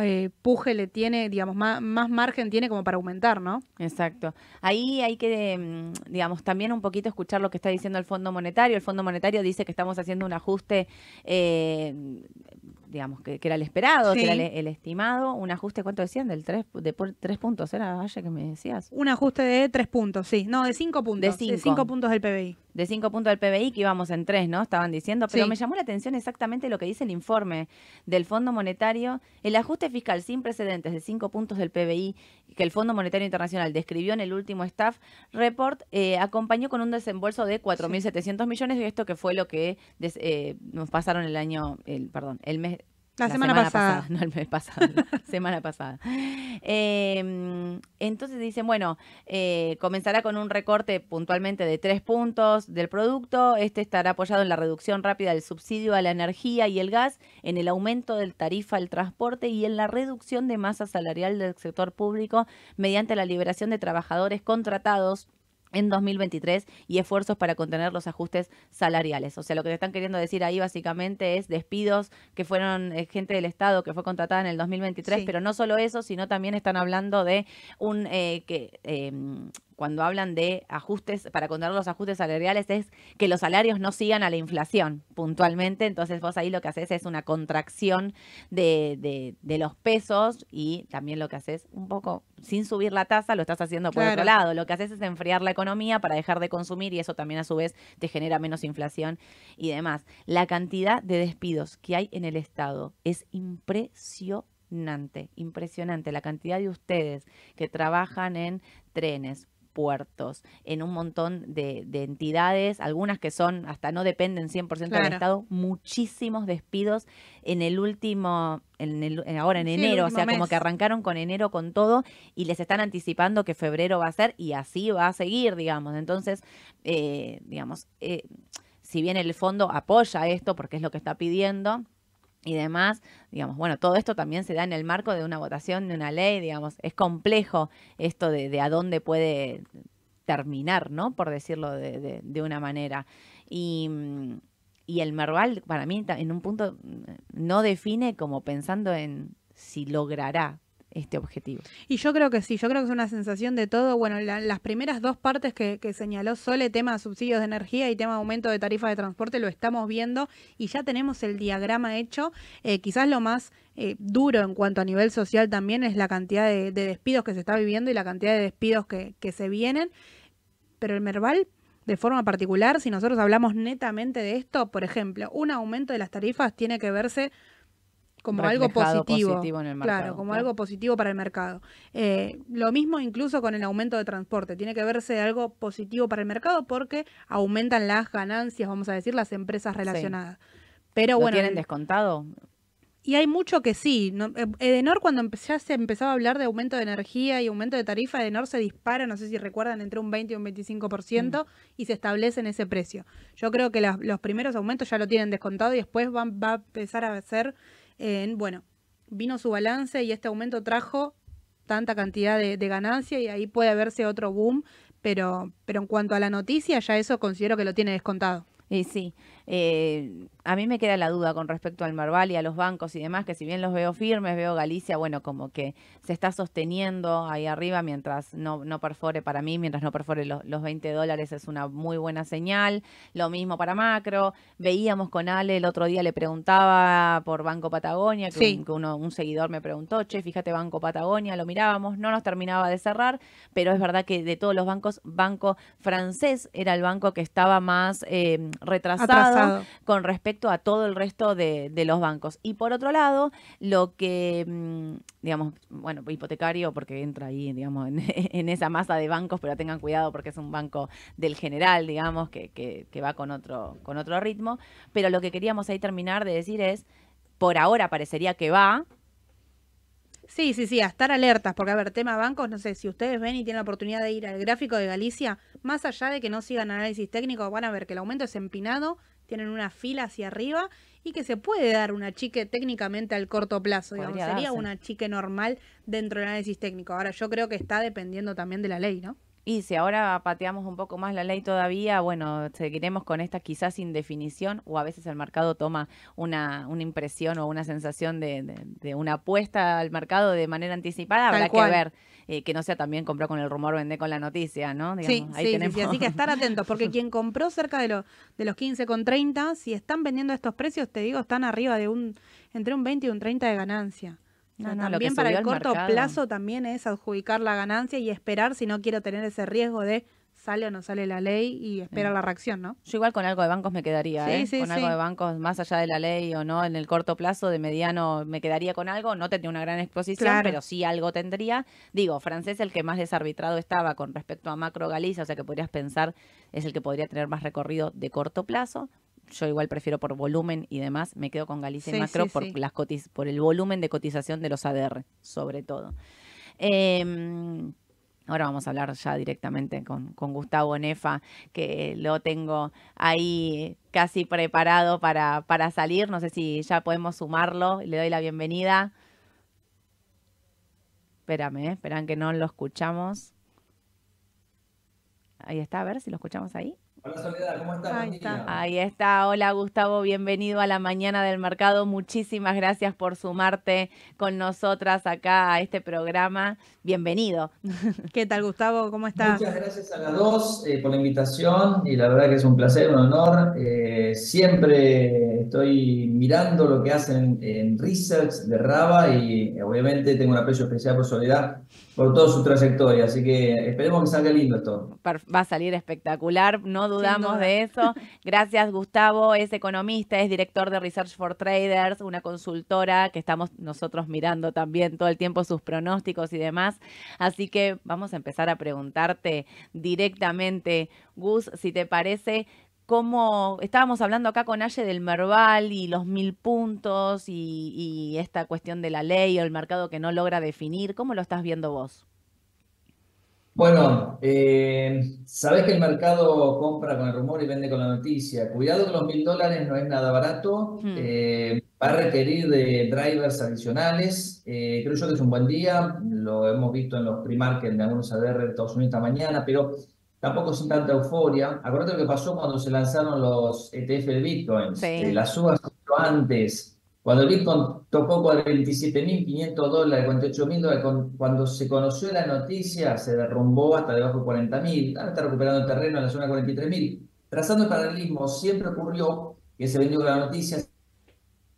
Speaker 2: eh, puje le tiene, digamos, más, más, margen tiene como para aumentar, ¿no?
Speaker 1: Exacto. Ahí hay que, mm, digamos, también un poquito escuchar lo que está diciendo el Fondo Monetario. El Fondo Monetario dice que estamos haciendo un ajuste eh, digamos, que, era el esperado, que era el, estimado, un ajuste, ¿cuánto decían? Del 3, de tres puntos, ¿era Valle que me decías?
Speaker 2: Un ajuste de tres puntos, sí, no, de cinco puntos, de cinco, puntos del PBI.
Speaker 1: De cinco puntos del PBI, que íbamos en tres, ¿no? Estaban diciendo, pero me llamó la atención exactamente lo que dice el informe del Fondo Monetario, el ajuste fiscal sin precedentes de cinco puntos del PBI que el Fondo Monetario Internacional describió en el último staff report, eh, acompañó con un desembolso de 4.700 millones, y esto que fue lo que eh, nos pasaron el año, el, perdón, el mes,
Speaker 2: la, semana, pasada.
Speaker 1: No, el mes pasado, semana pasada. Em, entonces dicen, bueno, eh, comenzará con un recorte puntualmente de tres puntos del producto. Este estará apoyado en la reducción rápida del subsidio a la energía y el gas, en el aumento del tarifa al transporte y en la reducción de masa salarial del sector público mediante la liberación de trabajadores contratados en 2023 y esfuerzos para contener los ajustes salariales. O sea, lo que te están queriendo decir ahí básicamente es despidos que fueron eh, gente del Estado que fue contratada en el 2023, pero no solo eso, sino también están hablando de un eh, que em, cuando hablan de ajustes, para contener los ajustes salariales, es que los salarios no sigan a la inflación puntualmente. Entonces vos ahí lo que haces es una contracción de, de, los pesos y también lo que haces un poco, sin subir la tasa, lo estás haciendo por otro lado. Lo que haces es enfriar la economía para dejar de consumir y eso también a su vez te genera menos inflación y demás. La cantidad de despidos que hay en el Estado es impresionante, impresionante la cantidad de ustedes que trabajan en trenes, puertos, en un montón de, entidades, algunas que son, hasta no dependen 100% del Estado, muchísimos despidos en el último, en el, ahora en enero, o sea, como que arrancaron con enero con todo y les están anticipando que febrero va a ser y así va a seguir, digamos. Entonces, eh, digamos, eh, si bien el fondo apoya esto porque es lo que está pidiendo, y demás, digamos, bueno, todo esto también se da en el marco de una votación de una ley, digamos, es complejo esto de, de a dónde puede terminar, ¿no? Por decirlo de, de, una manera. Y, y, el Merval, para mí, en un punto, no define como pensando en si logrará este objetivo.
Speaker 2: Y yo creo que sí, yo creo que es una sensación de todo. Bueno, las primeras dos partes que, señaló Sole, tema de subsidios de energía y tema de aumento de tarifa de transporte, lo estamos viendo y ya tenemos el diagrama hecho. Eh, quizás lo más eh, duro en cuanto a nivel social también es la cantidad de, despidos que se está viviendo y la cantidad de despidos que, que se vienen. Pero el Merval de forma particular, si nosotros hablamos netamente de esto, por ejemplo, un aumento de las tarifas tiene que verse como algo positivo. claro, como algo positivo para el mercado. Eh, lo mismo incluso con el aumento de transporte. Tiene que verse algo positivo para el mercado porque aumentan las ganancias, vamos a decir, las empresas relacionadas. Pero bueno.
Speaker 1: ¿Tienen descontado?
Speaker 2: Y hay mucho que sí. Eh, Edenor, cuando ya se empezaba a hablar de aumento de energía y aumento de tarifa, Edenor se dispara, no sé si recuerdan, entre un 20 y un 25% mm. y se establece en ese precio. Yo creo que los primeros aumentos ya lo tienen descontado y después van, va a empezar a ser en, bueno, vino su balance y este aumento trajo tanta cantidad de, de ganancia y ahí puede verse otro boom, pero, pero en cuanto a la noticia, ya eso considero que lo tiene descontado.
Speaker 1: Y sí, eh, a mí me queda la duda con respecto al Marval y a los bancos y demás, que si bien los veo firmes, veo Galicia, bueno, como que se está sosteniendo ahí arriba mientras no, no perfore para mí, mientras no perfore los, los 20 dólares es una muy buena señal. Lo mismo para Macro. Veíamos con Ale, el otro día le preguntaba por Banco Patagonia, que, uno, un seguidor me preguntó, che, fíjate Banco Patagonia, lo mirábamos, no nos terminaba de cerrar, pero es verdad que de todos los bancos, Banco Francés era el banco que estaba más eh, retrasado con respecto a todo el resto de, los bancos. Y por otro lado, lo que, mm, digamos, bueno, hipotecario, porque entra ahí, digamos, en, esa masa de bancos, pero tengan cuidado porque es un banco del general, digamos, que, que, que va con otro, con otro ritmo. Pero lo que queríamos ahí terminar de decir es, por ahora parecería que va,
Speaker 2: Sí, sí, sí, a estar alertas, porque a ver, tema bancos, no sé, si ustedes ven y tienen la oportunidad de ir al gráfico de Galicia, más allá de que no sigan análisis técnico, van a ver que el aumento es empinado, tienen una fila hacia arriba y que se puede dar una chique técnicamente al corto plazo, digamos, sería una chique normal dentro del análisis técnico. Ahora yo creo que está dependiendo también de la ley, ¿no?
Speaker 1: Y si ahora pateamos un poco más la ley todavía, bueno, seguiremos con esta quizás indefinición o a veces el mercado toma una, una impresión o una sensación de, de, una apuesta al mercado de manera anticipada. Habrá que ver eh, que no sea también compró con el rumor, vende con la noticia, ¿no?
Speaker 2: sí, sí, sí, así que estar atentos, porque quien compró cerca de, lo, de los 15 con 30, si están vendiendo estos precios, te digo, están arriba de un, entre un 20 y un 30 de ganancia. No, también para el corto plazo también es adjudicar la ganancia y esperar si no quiero tener ese riesgo de sale o no sale la ley y espera la reacción, ¿no?
Speaker 1: Yo igual con algo de bancos me quedaría, ¿eh? con algo de bancos más allá de la ley o no, en el corto plazo, de mediano, me quedaría con algo, no tendría una gran exposición, pero sí algo tendría. Digo, francés el que más desarbitrado estaba con respecto a Macro Galicia, o sea que podrías pensar es el que podría tener más recorrido de corto plazo, yo igual prefiero por volumen y demás, me quedo con Galicia y Macro por, Las cotiz por el volumen de cotización de los ADR, sobre todo. Em, ahora vamos a hablar ya directamente con, con, Gustavo Nefa, que lo tengo ahí casi preparado para, para salir. No sé si ya podemos sumarlo. Le doy la bienvenida. Espérame, eh, esperan que no lo escuchamos. Ahí está, a ver si lo escuchamos ahí.
Speaker 3: Hola Soledad, ¿cómo estás?
Speaker 1: Ahí está. Ahí está. Hola Gustavo, bienvenido a la mañana del mercado. Muchísimas gracias por sumarte con nosotras acá a este programa. Bienvenido.
Speaker 2: ¿Qué tal Gustavo? ¿Cómo estás?
Speaker 3: Muchas gracias a las dos eh, por la invitación y la verdad que es un placer, un honor. Eh, siempre estoy mirando lo que hacen en research de Raba y obviamente tengo un aprecio especial por Soledad por toda su trayectoria, así que esperemos que salga lindo esto.
Speaker 1: Va a salir espectacular, no dudamos
Speaker 2: duda.
Speaker 1: de eso. Gracias, Gustavo. Es economista, es director de Research for Traders, una consultora que estamos nosotros mirando también todo el tiempo sus pronósticos y demás. Así que vamos a empezar a preguntarte directamente, Gus, si te parece, cómo estábamos hablando acá con Aye del Merval y los mil puntos y, y esta cuestión de la ley o el mercado que no logra definir. ¿Cómo lo estás viendo vos?
Speaker 3: Bueno, eh, sabés que el mercado compra con el rumor y vende con la noticia. Cuidado que los mil dólares no es nada barato.
Speaker 1: Hmm.
Speaker 3: eh, va a requerir de drivers adicionales. Eh, creo yo que es un buen día. Lo hemos visto en los pre-market de algunos ADR de Estados Unidos esta mañana, pero tampoco sin tanta euforia. Acuérdate lo que pasó cuando se lanzaron los ETF de Bitcoin.
Speaker 1: Sí.
Speaker 3: Las subas antes. Cuando el Bitcoin tocó 47.500 dólares, 48.000 dólares, cuando se conoció la noticia, se derrumbó hasta debajo de 40.000. Ahora está recuperando el terreno en la zona de 43.000. Trazando el paralelismo, siempre ocurrió que se vendió la noticia.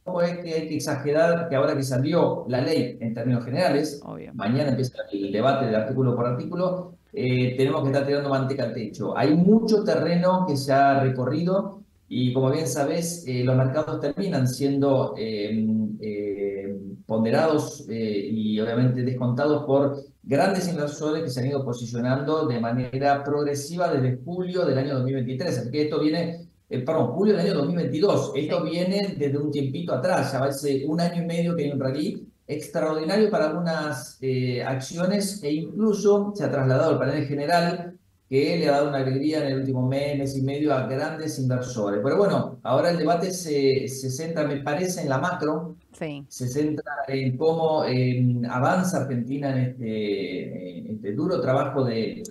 Speaker 3: No es que hay que exagerar que ahora que salió la ley en términos generales,
Speaker 1: Obvio.
Speaker 3: mañana empieza el debate de artículo por artículo, eh, tenemos que estar tirando manteca al techo. Hay mucho terreno que se ha recorrido y como bien sabes, eh, los mercados terminan siendo eh, eh, ponderados eh, y obviamente descontados por grandes inversores que se han ido posicionando de manera progresiva desde julio del año 2023. Así que esto viene, perdón, julio del año 2022. Esto viene desde un tiempito atrás, ya hace un año y medio que hay un rally extraordinario para algunas eh, acciones e incluso se ha trasladado al panel general que le ha dado una alegría en el último mes, mes y medio a grandes inversores. Pero bueno, ahora el debate se, se centra, me parece, en la macro,
Speaker 1: Sí.
Speaker 3: se centra en cómo eh, avanza Argentina en este, en este duro trabajo de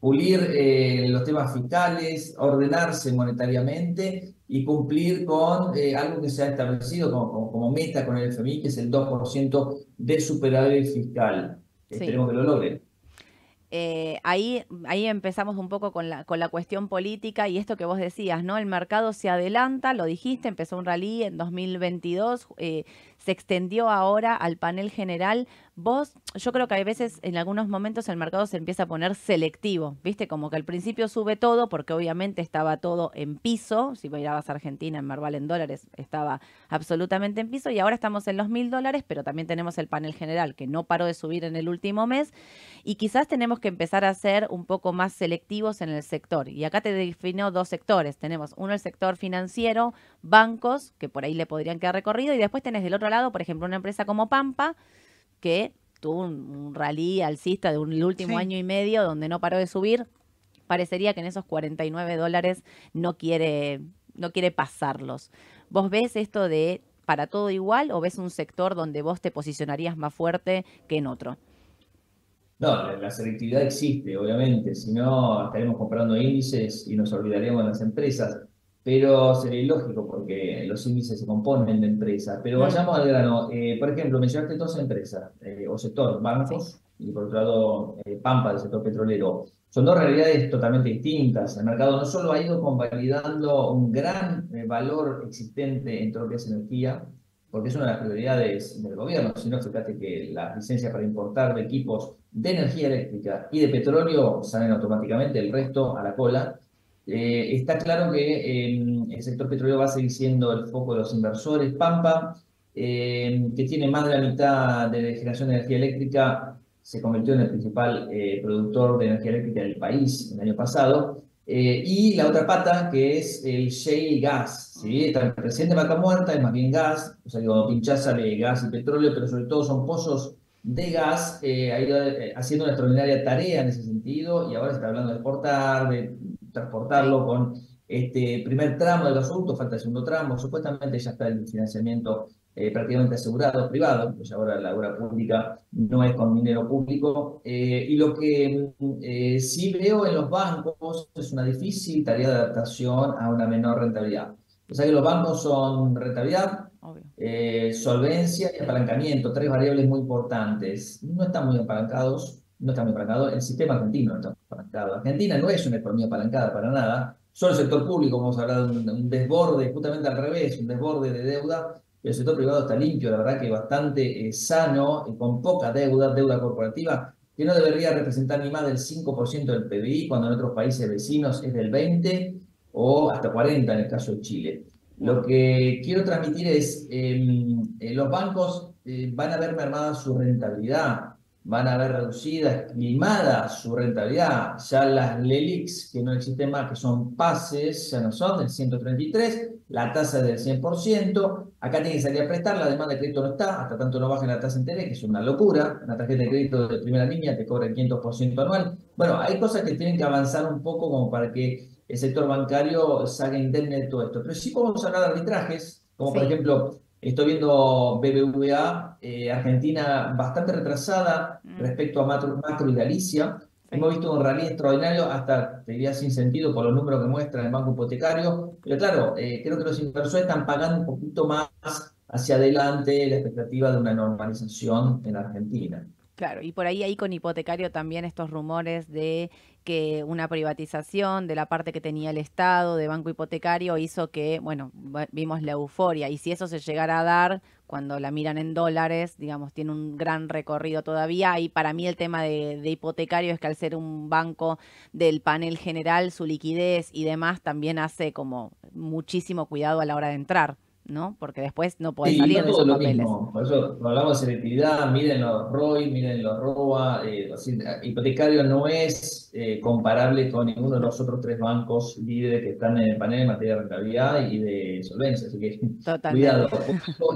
Speaker 3: pulir eh, los temas fiscales, ordenarse monetariamente y cumplir con eh, algo que se ha establecido como, como- como meta con el FMI, que es el 2% de superávit fiscal.
Speaker 1: Sí.
Speaker 3: Esperemos que lo logre.
Speaker 1: Eh, ahí, ahí empezamos un poco con la, con la cuestión política y esto que vos decías, ¿no? El mercado se adelanta, lo dijiste, empezó un rally en 2022, eh, se extendió ahora al panel general. Vos, yo creo que a veces en algunos momentos el mercado se empieza a poner selectivo, ¿viste? Como que al principio sube todo porque obviamente estaba todo en piso, si mirabas a Argentina en Merval en dólares estaba absolutamente en piso y ahora estamos en los mil dólares, pero también tenemos el panel general que no paró de subir en el último mes y quizás tenemos que empezar a ser un poco más selectivos en el sector. Y acá te defino dos sectores. Tenemos uno el sector financiero, bancos, que por ahí le podrían quedar recorrido, y después tenés del otro lado, por ejemplo, una empresa como Pampa, que tuvo un, un rally alcista de un el último
Speaker 2: Sí.
Speaker 1: año y medio donde no paró de subir. Parecería que en esos 49 dólares no quiere, no quiere pasarlos. ¿Vos ves esto de para todo igual o ves un sector donde vos te posicionarías más fuerte que en otro?
Speaker 3: No, la, la selectividad existe, obviamente, si no estaremos comprando índices y nos olvidaríamos de las empresas, pero sería ilógico porque los índices se componen de empresas. Pero vayamos al grano. Eh, por ejemplo, mencionaste dos empresas eh, o sector, bancos y por otro lado eh, Pampa, del sector petrolero. Son dos realidades totalmente distintas. El mercado no solo ha ido convalidando un gran eh, valor existente en todo lo que es energía, porque es una de las prioridades del gobierno, sino fíjate que las licencias para importar de equipos de energía eléctrica y de petróleo salen automáticamente, el resto a la cola. Eh, está claro que eh, el sector petrolero va a seguir siendo el foco de los inversores. Pampa, eh, que tiene más de la mitad de generación de energía eléctrica, se convirtió en el principal eh, productor de energía eléctrica del país el año pasado. Eh, y la otra pata, que es el shale gas, ¿sí? Está presente vaca muerta, es más bien gas, o sea, que cuando pinchás sale gas y petróleo, pero sobre todo son pozos de gas, ha ido haciendo una extraordinaria tarea en ese sentido, y ahora se está hablando de exportar, de transportarlo con este primer tramo del gasoducto, falta el segundo tramo, supuestamente ya está el financiamiento eh, prácticamente asegurado, privado, pues ahora la obra pública no es con dinero público. eh, y lo que eh, sí veo en los bancos es una difícil tarea de adaptación a una menor rentabilidad. O sea que los bancos son rentabilidad, solvencia y apalancamiento, tres variables muy importantes. No están muy apalancados, no están muy apalancados, el sistema argentino no está apalancado. Argentina no es una economía apalancada para nada, solo el sector público, vamos a hablar de un, desborde, justamente al revés, un desborde de deuda, el sector privado está limpio, la verdad que bastante eh, sano, y con poca deuda, deuda corporativa, que no debería representar ni más del 5% del PBI, cuando en otros países vecinos es del 20%. o hasta 40 en el caso de Chile. Lo que quiero transmitir es, em, eh, los bancos eh, van a ver mermada su rentabilidad, van a ver reducida, limada su rentabilidad. Ya las LELIX, que no existen más, que son pases, ya no son del 133, la tasa es del 100%, acá tiene que salir a prestar, la demanda de crédito no está, hasta tanto no baje la tasa interés, que es una locura, una tarjeta de crédito de primera línea te cobra el 500% anual. Bueno, hay cosas que tienen que avanzar un poco como para que el sector bancario salga indemne de todo esto. Pero sí podemos hablar de arbitrajes, como por ejemplo, estoy viendo BBVA, eh, Argentina bastante retrasada mm. respecto a Macro, Macro y Galicia. Hemos visto un rally extraordinario, hasta te diría sin sentido por los números que muestra el banco hipotecario. Pero claro, eh, creo que los inversores están pagando un poquito más hacia adelante la expectativa de una normalización en Argentina.
Speaker 1: Claro, y por ahí ahí con hipotecario también estos rumores de que una privatización de la parte que tenía el Estado de banco hipotecario hizo que, bueno, vimos la euforia y si eso se llegara a dar cuando la miran en dólares, digamos, tiene un gran recorrido todavía y para mí el tema de, de hipotecario es que al ser un banco del panel general, su liquidez y demás también hace como muchísimo cuidado a la hora de entrar. ¿No? Porque después no puede salir de esos papeles.
Speaker 3: Por eso hablamos de selectividad, miren los ROI, miren los ROA, eh, hipotecario no es eh, comparable con ninguno de los otros tres bancos líderes que están en el panel en materia de rentabilidad y de solvencia, así que cuidado,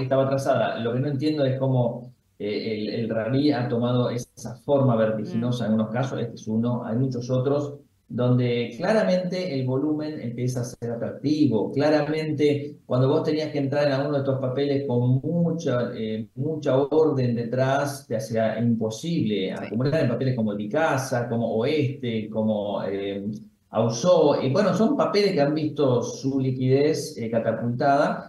Speaker 3: estaba atrasada. Lo que no entiendo es cómo eh, el, el rally ha tomado esa forma vertiginosa en unos casos, este es uno, hay muchos otros donde claramente el volumen empieza a ser atractivo. Claramente, cuando vos tenías que entrar en alguno de estos papeles con mucha, eh, mucha orden detrás, te hacía imposible acumular en papeles como Dicasa, como Oeste, como eh, Ausó. Y bueno, son papeles que han visto su liquidez eh, catapultada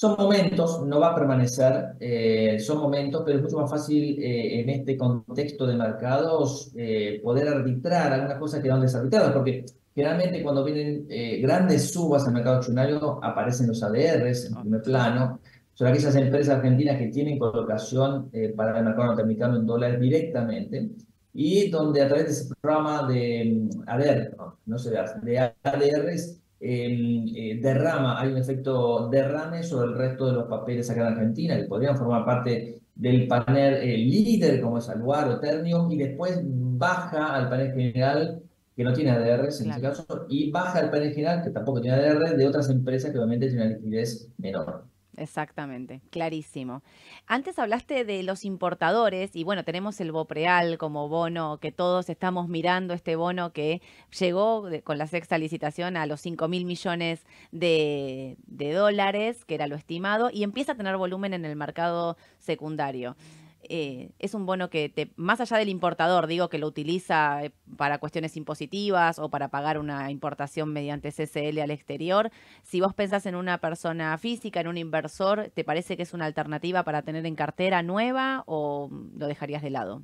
Speaker 3: son momentos, no va a permanecer, eh, son momentos, pero es mucho más fácil eh, en este contexto de mercados eh, poder arbitrar algunas cosas que dan desarbitradas, porque generalmente cuando vienen grandes subas al mercado accionario aparecen los ADRs en primer plano, son aquellas empresas argentinas que tienen colocación para el mercado norteamericano en dólares directamente y donde a través de ese programa de mm, ADR, no, no se de ADRs, eh, derrama, hay un efecto derrame sobre el resto de los papeles acá en Argentina, que podrían formar parte del panel eh, líder, como es Aluar o Ternium, y después baja al panel general, que no tiene ADRs en este caso, y baja al panel general, que tampoco tiene ADR, de otras empresas que obviamente tienen una liquidez menor.
Speaker 1: Exactamente, clarísimo. Antes hablaste de los importadores y bueno, tenemos el Bopreal como bono que todos estamos mirando, este bono que llegó con la sexta licitación a los 5 mil millones de, de dólares, que era lo estimado, y empieza a tener volumen en el mercado secundario. Eh, es un bono que, te, más allá del importador, digo que lo utiliza eh, para cuestiones impositivas o para pagar una importación mediante CCL al exterior, si vos pensás en una persona física, en un inversor, ¿te parece que es una alternativa para tener en cartera nueva o lo dejarías de lado?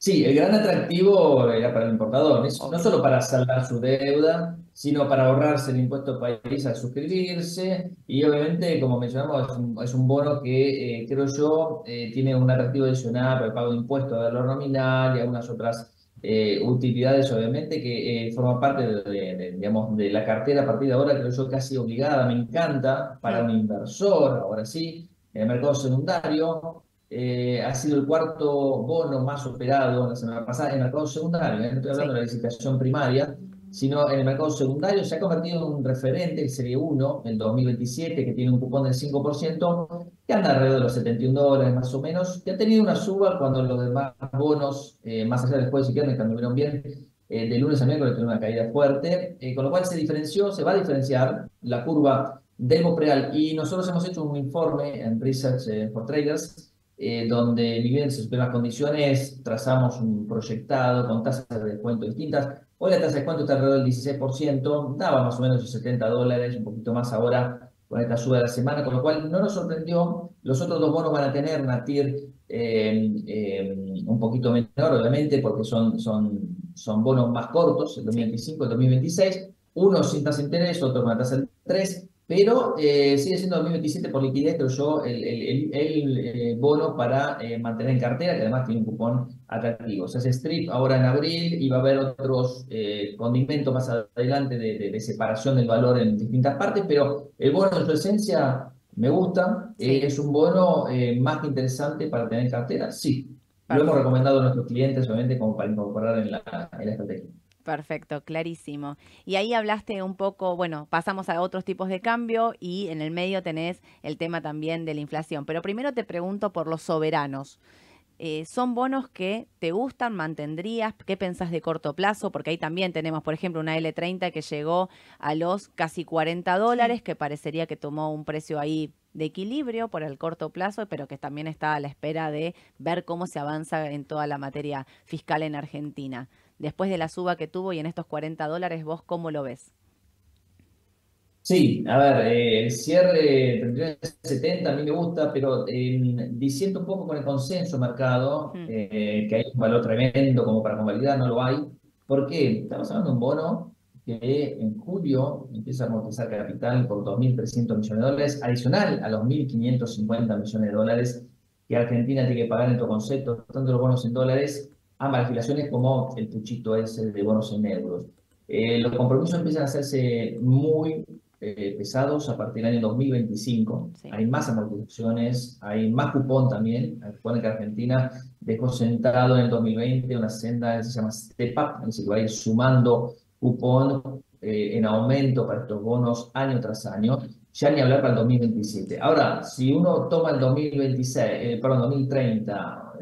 Speaker 3: Sí, el gran atractivo era para el importador, no solo para saldar su deuda, sino para ahorrarse el impuesto país al suscribirse. Y obviamente, como mencionamos, es un, bono que eh, creo yo eh, tiene un atractivo adicional para el pago de impuestos de lo nominal y algunas otras eh, utilidades, obviamente, que forman parte de, digamos, de la cartera a partir de ahora, creo yo casi obligada, me encanta para un inversor, ahora sí, en el mercado secundario. Ha sido el cuarto bono más operado la semana pasada en el mercado secundario, no estoy hablando de la licitación primaria, sino en el mercado secundario. Se ha convertido en un referente, el Serie 1, el 2027, que tiene un cupón del 5%, que anda alrededor de los 71 dólares más o menos, que ha tenido una suba cuando los demás bonos, eh, más allá del jueves y viernes, que anduvieron bien, eh, de lunes a miércoles tuvieron una caída fuerte, eh, con lo cual se diferenció, se va a diferenciar la curva del Bopreal, y nosotros hemos hecho un informe en Research for Traders, donde, ni bien se superan las condiciones, trazamos un proyectado con tasas de descuento distintas, Hoy la tasa de descuento está alrededor del 16%, daba más o menos los 70 dólares, un poquito más ahora con esta suba de la semana, con lo cual no nos sorprendió. Los otros dos bonos van a tener una TIR eh, eh, un poquito menor, obviamente, porque son, son, son bonos más cortos, el 2025 y el 2026. Uno sin tasa de interés, otro con una tasa de 3. Pero eh, sigue siendo 2027 por liquidez, creo yo, el, el, el, eh, bono para eh, mantener en cartera, que además tiene un cupón atractivo. Se hace strip ahora en abril y va a haber otros condimentos más adelante de, de, separación del valor en distintas partes, pero el bono en su esencia me gusta, es un bono más que interesante para tener en cartera, sí. Lo hemos recomendado a nuestros clientes, obviamente, como para incorporar en la, en la estrategia.
Speaker 1: Perfecto, clarísimo. Y ahí hablaste un poco, bueno, pasamos a otros tipos de cambio y en el medio tenés el tema también de la inflación. Pero primero te pregunto por los soberanos. Eh, ¿Son bonos que te gustan, mantendrías? ¿Qué pensás de corto plazo? Porque ahí también tenemos, por ejemplo, una L30 que llegó a los casi 40 dólares, que parecería que tomó un precio ahí de equilibrio por el corto plazo, pero que también está a la espera de ver cómo se avanza en toda la materia fiscal en Argentina después de la suba que tuvo y en estos 40 dólares, ¿vos cómo lo ves?
Speaker 3: Sí, a ver, eh, el cierre 70 a mí me gusta, pero eh, diciendo un poco con el consenso mercado, mm. eh, que hay un valor tremendo como para convalidar, no lo hay. ¿Por qué? Estamos hablando de un bono que en julio empieza a amortizar capital por 2.300 millones de dólares, adicional a los 1.550 millones de dólares que Argentina tiene que pagar en tu concepto, tanto los bonos en dólares ambas legislaciones como el puchito ese de bonos en euros. Eh, los compromisos empiezan a hacerse muy eh, pesados a partir del año 2025. Hay más amortizaciones, hay más cupón también. Recuerden que Argentina dejó sentado en el 2020 una senda que se llama Step Up, es decir, va a ir sumando cupón eh, en aumento para estos bonos año tras año. Ya ni hablar para el 2027. Ahora, si uno toma el 2026, perdón, 2030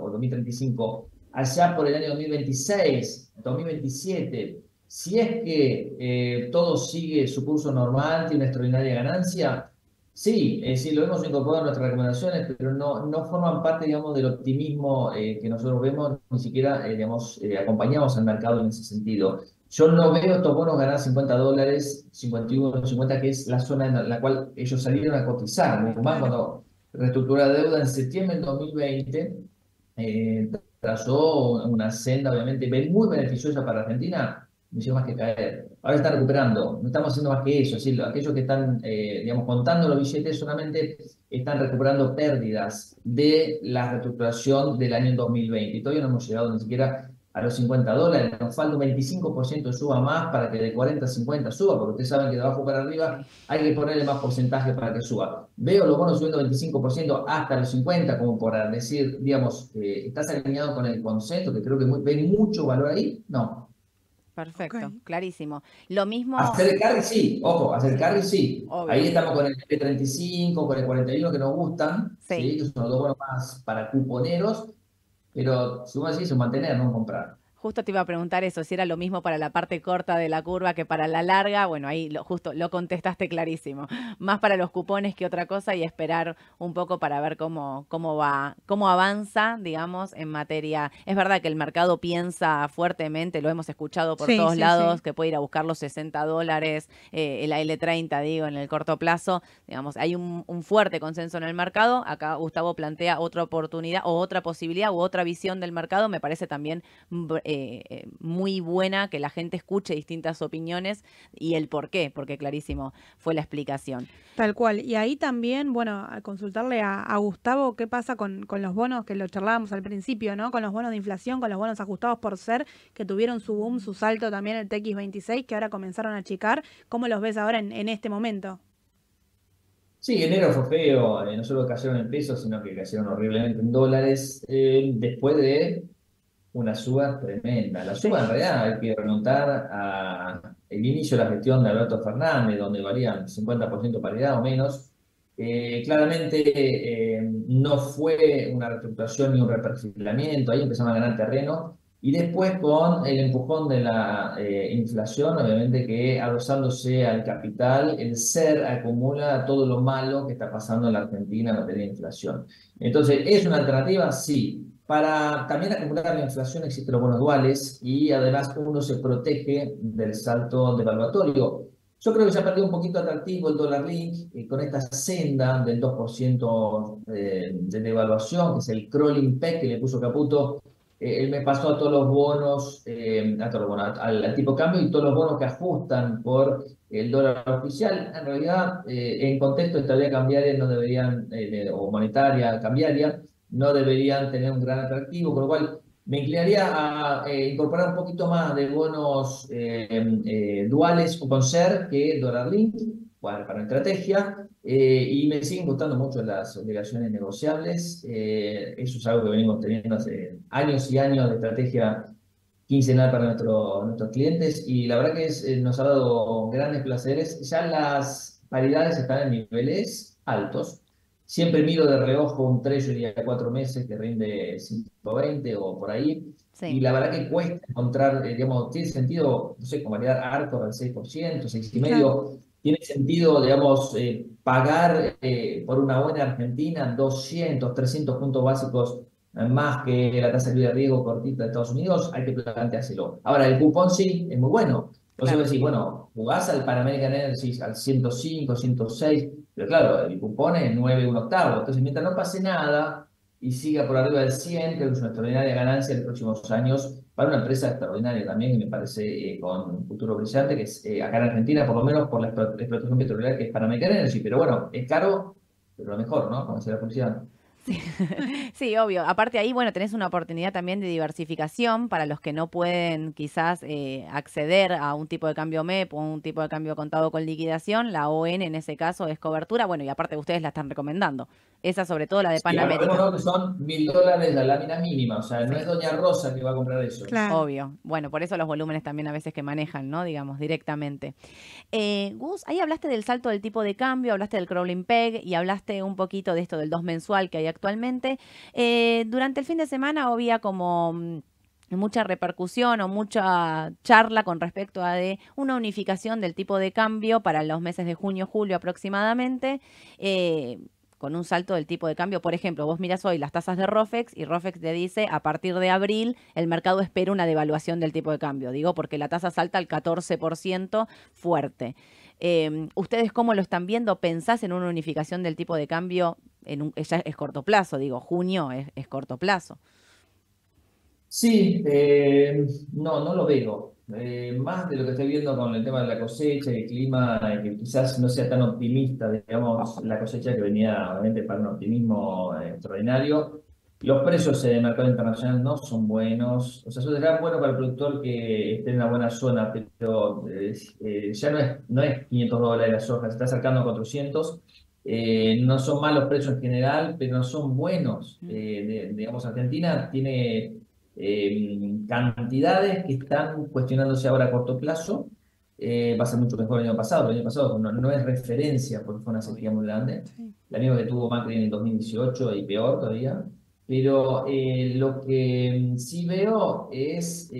Speaker 3: o 2035 allá por el año 2026, 2027, si es que eh, todo sigue su curso normal, tiene una extraordinaria ganancia, sí, eh, sí, lo hemos incorporado en nuestras recomendaciones, pero no, no forman parte, digamos, del optimismo eh, que nosotros vemos, ni siquiera, digamos, acompañamos al mercado en ese sentido. Yo no veo estos bonos ganar 50 dólares, 51, 50, que es la zona en la cual ellos salieron a cotizar. Más cuando reestructura deuda en septiembre del 2020, eh, trazó una senda obviamente muy beneficiosa para Argentina, no hizo más que caer. Ahora está recuperando, no estamos haciendo más que eso, es decir, aquellos que están, eh, digamos, contando los billetes solamente están recuperando pérdidas de la reestructuración del año 2020 y todavía no hemos llegado ni siquiera a los 50 dólares, nos falta un 25% suba más para que de 40 a 50 suba, porque ustedes saben que de abajo para arriba hay que ponerle más porcentaje para que suba. Veo los bonos subiendo 25% hasta los 50, como por decir, digamos, ¿estás alineado con el concepto, que creo que ven mucho valor ahí? No.
Speaker 1: Perfecto, clarísimo. Lo mismo...
Speaker 3: Hacer el carry sí, ojo, hacer el carry sí. Ahí estamos con el P35, con el 41 que nos gustan, sí. que son los dos bonos más para cuponeros, pero si vos decís, mantener, no comprar.
Speaker 1: Justo te iba a preguntar eso, si era lo mismo para la parte corta de la curva que para la larga. Bueno, ahí lo, justo lo contestaste clarísimo. Más para los cupones que otra cosa y esperar un poco para ver cómo, cómo va, cómo avanza, digamos, en materia. Es verdad que el mercado piensa fuertemente, lo hemos escuchado por todos lados, que puede ir a buscar los 60 dólares, eh, el L30, digo, en el corto plazo. Digamos, hay un, un fuerte consenso en el mercado. Acá Gustavo plantea otra oportunidad o otra posibilidad u otra visión del mercado. Me parece también eh, eh, muy buena que la gente escuche distintas opiniones y el por qué, porque clarísimo fue la explicación.
Speaker 2: Tal cual. Y ahí también, bueno, al consultarle a, Gustavo qué pasa con, con, los bonos que lo charlábamos al principio, ¿no? Con los bonos de inflación, con los bonos ajustados por ser, que tuvieron su boom, su salto también el TX26, que ahora comenzaron a achicar. ¿Cómo los ves ahora en, este momento?
Speaker 3: Sí, enero fue feo, eh, no solo cayeron en pesos, sino que cayeron horriblemente en dólares. después de una suba tremenda. La suba en realidad hay que remontar a el inicio de la gestión de Alberto Fernández, donde valían 50% paridad o menos. Eh, claramente eh, no fue una reestructuración ni un reperfilamiento, ahí empezaron a ganar terreno. Y después con el empujón de la eh, inflación, obviamente que adosándose al capital, el ser acumula todo lo malo que está pasando en la Argentina en materia de inflación. Entonces, ¿es una alternativa? Sí. Para también acumular la inflación existen los bonos duales y además uno se protege del salto devaluatorio. Yo creo que se ha perdido un poquito atractivo el dólar link eh, con esta senda del 2% eh, de devaluación, que es el crawling peg que le puso Caputo. Eh, él me pasó a todos los bonos, a todos los bonos al, tipo cambio y todos los bonos que ajustan por el dólar oficial, en realidad, en contexto de estabilidad cambiaria no deberían, o monetaria, cambiaria, no deberían tener un gran atractivo, con lo cual me inclinaría a eh, incorporar un poquito más de bonos eh, eh, duales o con ser que dólar link para, para estrategia y me siguen gustando mucho las obligaciones negociables. eso es algo que venimos teniendo hace años y años de estrategia quincenal para nuestro, nuestros clientes y la verdad que nos ha dado grandes placeres. Ya las paridades están en niveles altos. Siempre miro de reojo un treasury a cuatro meses que rinde 120 o por ahí. Y la verdad que cuesta encontrar, eh, digamos, tiene sentido, no sé, validar Arcor al 6%, 6,5%. Tiene sentido, digamos, eh, pagar eh, por una buena Argentina 200, 300 puntos básicos más que la tasa de riesgo cortita de Estados Unidos, hay que planteárselo. Ahora, el cupón sí es muy bueno. Entonces claro. decís, bueno, jugás al Panamerican Energy al 105, 106, pero claro, el cupón es 9 un octavo. Entonces, mientras no pase nada y siga por arriba del 100, que es una extraordinaria ganancia en los próximos años para una empresa extraordinaria también, y me parece eh, con un futuro brillante, que es eh, acá en Argentina, por lo menos por la explotación petrolera, que es Panamerican Energy. Pero bueno, es caro, pero lo mejor, ¿no? Como decía la publicidad.
Speaker 1: Sí. obvio. Aparte ahí, bueno, tenés una oportunidad también de diversificación para los que no pueden quizás eh, acceder a un tipo de cambio MEP o un tipo de cambio contado con liquidación. La ON en ese caso es cobertura. Bueno, y aparte ustedes la están recomendando. Esa sobre todo la de Panamérica.
Speaker 3: Sí, son mil dólares la lámina mínima, o sea, no es Doña Rosa que va a comprar eso.
Speaker 1: Obvio. Bueno, por eso los volúmenes también a veces que manejan, ¿no? Digamos, directamente. Eh, Gus, ahí hablaste del salto del tipo de cambio, hablaste del crawling peg y hablaste un poquito de esto del dos mensual que hay actualmente. Eh, durante el fin de semana había como mm, mucha repercusión o mucha charla con respecto a una unificación del tipo de cambio para los meses de junio, julio aproximadamente. Eh, con un salto del tipo de cambio. Por ejemplo, vos miras hoy las tasas de Rofex y Rofex te dice a partir de abril el mercado espera una devaluación del tipo de cambio. Digo, porque la tasa salta al 14% fuerte. Em, ¿Ustedes cómo lo están viendo? ¿Pensás en una unificación del tipo de cambio? En un, es corto plazo, digo, junio es, corto plazo.
Speaker 3: Sí, eh, no, no lo veo. Eh, más de lo que estoy viendo con el tema de la cosecha y el clima, que quizás no sea tan optimista, digamos, la cosecha que venía obviamente para un optimismo extraordinario. Los precios en el mercado internacional no son buenos, o sea, será bueno para el productor que esté en una buena zona, pero eh, ya no es, no es 500 dólares la soja, se está acercando a 400. no son malos precios en general, pero no son buenos. Mm. digamos, Argentina tiene eh, cantidades que están cuestionándose ahora a corto plazo. Eh, va a ser mucho mejor el año pasado. El año pasado no, es referencia porque fue una sequía muy grande. La misma que tuvo Macri en el 2018 y peor todavía. Pero eh, lo que sí veo es,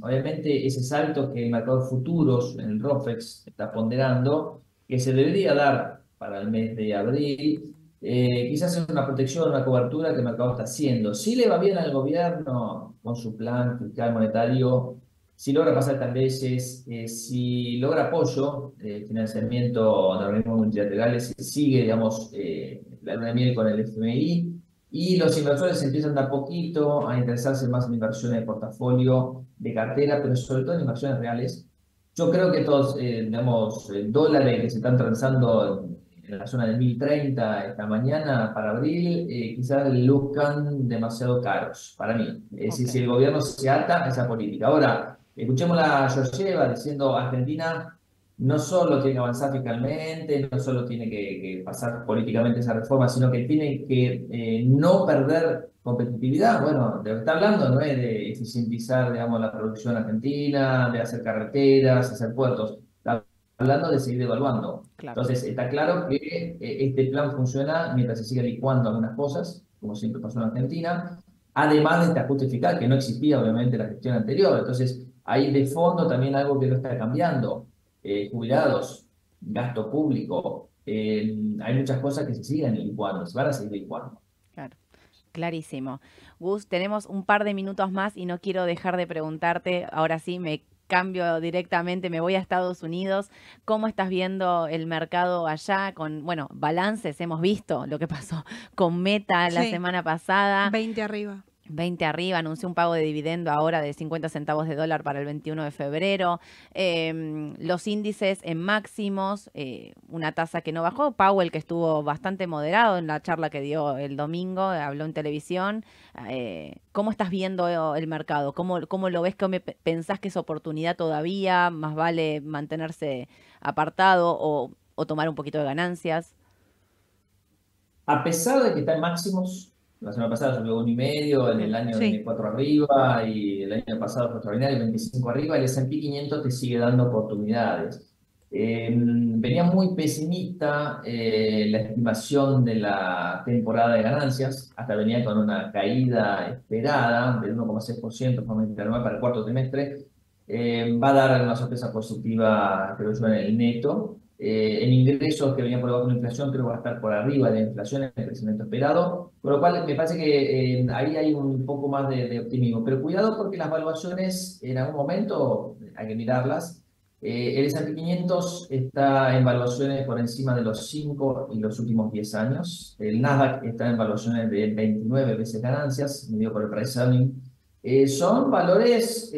Speaker 3: obviamente, ese salto que el mercado de futuros, el ROFEX, está ponderando, que se debería dar para el mes de abril, eh, quizás es una protección, una cobertura que el mercado está haciendo. Si le va bien al gobierno con su plan fiscal monetario, si logra pasar tan veces, eh, si logra apoyo, eh, financiamiento de organismos multilaterales, sigue, digamos, la luna de miel con el FMI, y los inversores empiezan de a poquito a interesarse más en inversiones de portafolio, de cartera, pero sobre todo en inversiones reales. Yo creo que todos, digamos, dólares que se están transando en la zona de 1030 esta mañana para abril, eh, quizás luzcan demasiado caros para mí. Es decir, si el gobierno se ata a esa política. Ahora, escuchemos a Georgieva diciendo Argentina no solo tiene que avanzar fiscalmente, no solo tiene que, pasar políticamente esa reforma, sino que tiene que eh, no perder competitividad. Bueno, de lo que está hablando no es de eficientizar, digamos, la producción argentina, de hacer carreteras, hacer puertos hablando de seguir devaluando. Entonces, está claro que eh, este plan funciona mientras se sigue licuando algunas cosas, como siempre pasó en Argentina, además de este ajuste fiscal, que no existía obviamente en la gestión anterior. Entonces, hay de fondo también algo que no está cambiando. Eh, jubilados, gasto público, eh, hay muchas cosas que se siguen licuando, se van a seguir licuando.
Speaker 1: Claro. Clarísimo. Gus, tenemos un par de minutos más y no quiero dejar de preguntarte, ahora sí, me cambio directamente, me voy a Estados Unidos. ¿Cómo estás viendo el mercado allá? Con, bueno, balances, hemos visto lo que pasó con Meta la semana pasada.
Speaker 2: 20 arriba.
Speaker 1: 20 arriba, anunció un pago de dividendo ahora de 50 centavos de dólar para el 21 de febrero. Em, los índices en máximos, eh, una tasa que no bajó. Powell, que estuvo bastante moderado en la charla que dio el domingo, habló en televisión. Eh, ¿Cómo estás viendo el mercado? ¿Cómo, cómo lo ves? ¿Cómo pensás que es oportunidad todavía? ¿Más vale mantenerse apartado o, o tomar un poquito de ganancias?
Speaker 3: A pesar de que está en máximos, la semana pasada subió un y medio, en el año sí. 4 arriba y el año pasado fue extraordinario, 25 arriba, el S&P 500 te sigue dando oportunidades. Eh, venía muy pesimista eh, la estimación de la temporada de ganancias, hasta venía con una caída esperada del 1,6% para el cuarto trimestre. Eh, va a dar una sorpresa positiva, creo yo, en el neto. Eh, en ingresos que venía por debajo de la inflación, creo que va a estar por arriba de la inflación en el crecimiento esperado, con lo cual me parece que eh, ahí hay un poco más de, optimismo. Pero cuidado porque las valuaciones en algún momento hay que mirarlas. Eh, el S&P 500 está en valuaciones por encima de los 5 y los últimos 10 años. El Nasdaq está en valuaciones de 29 veces ganancias, medido por el price earning. son valores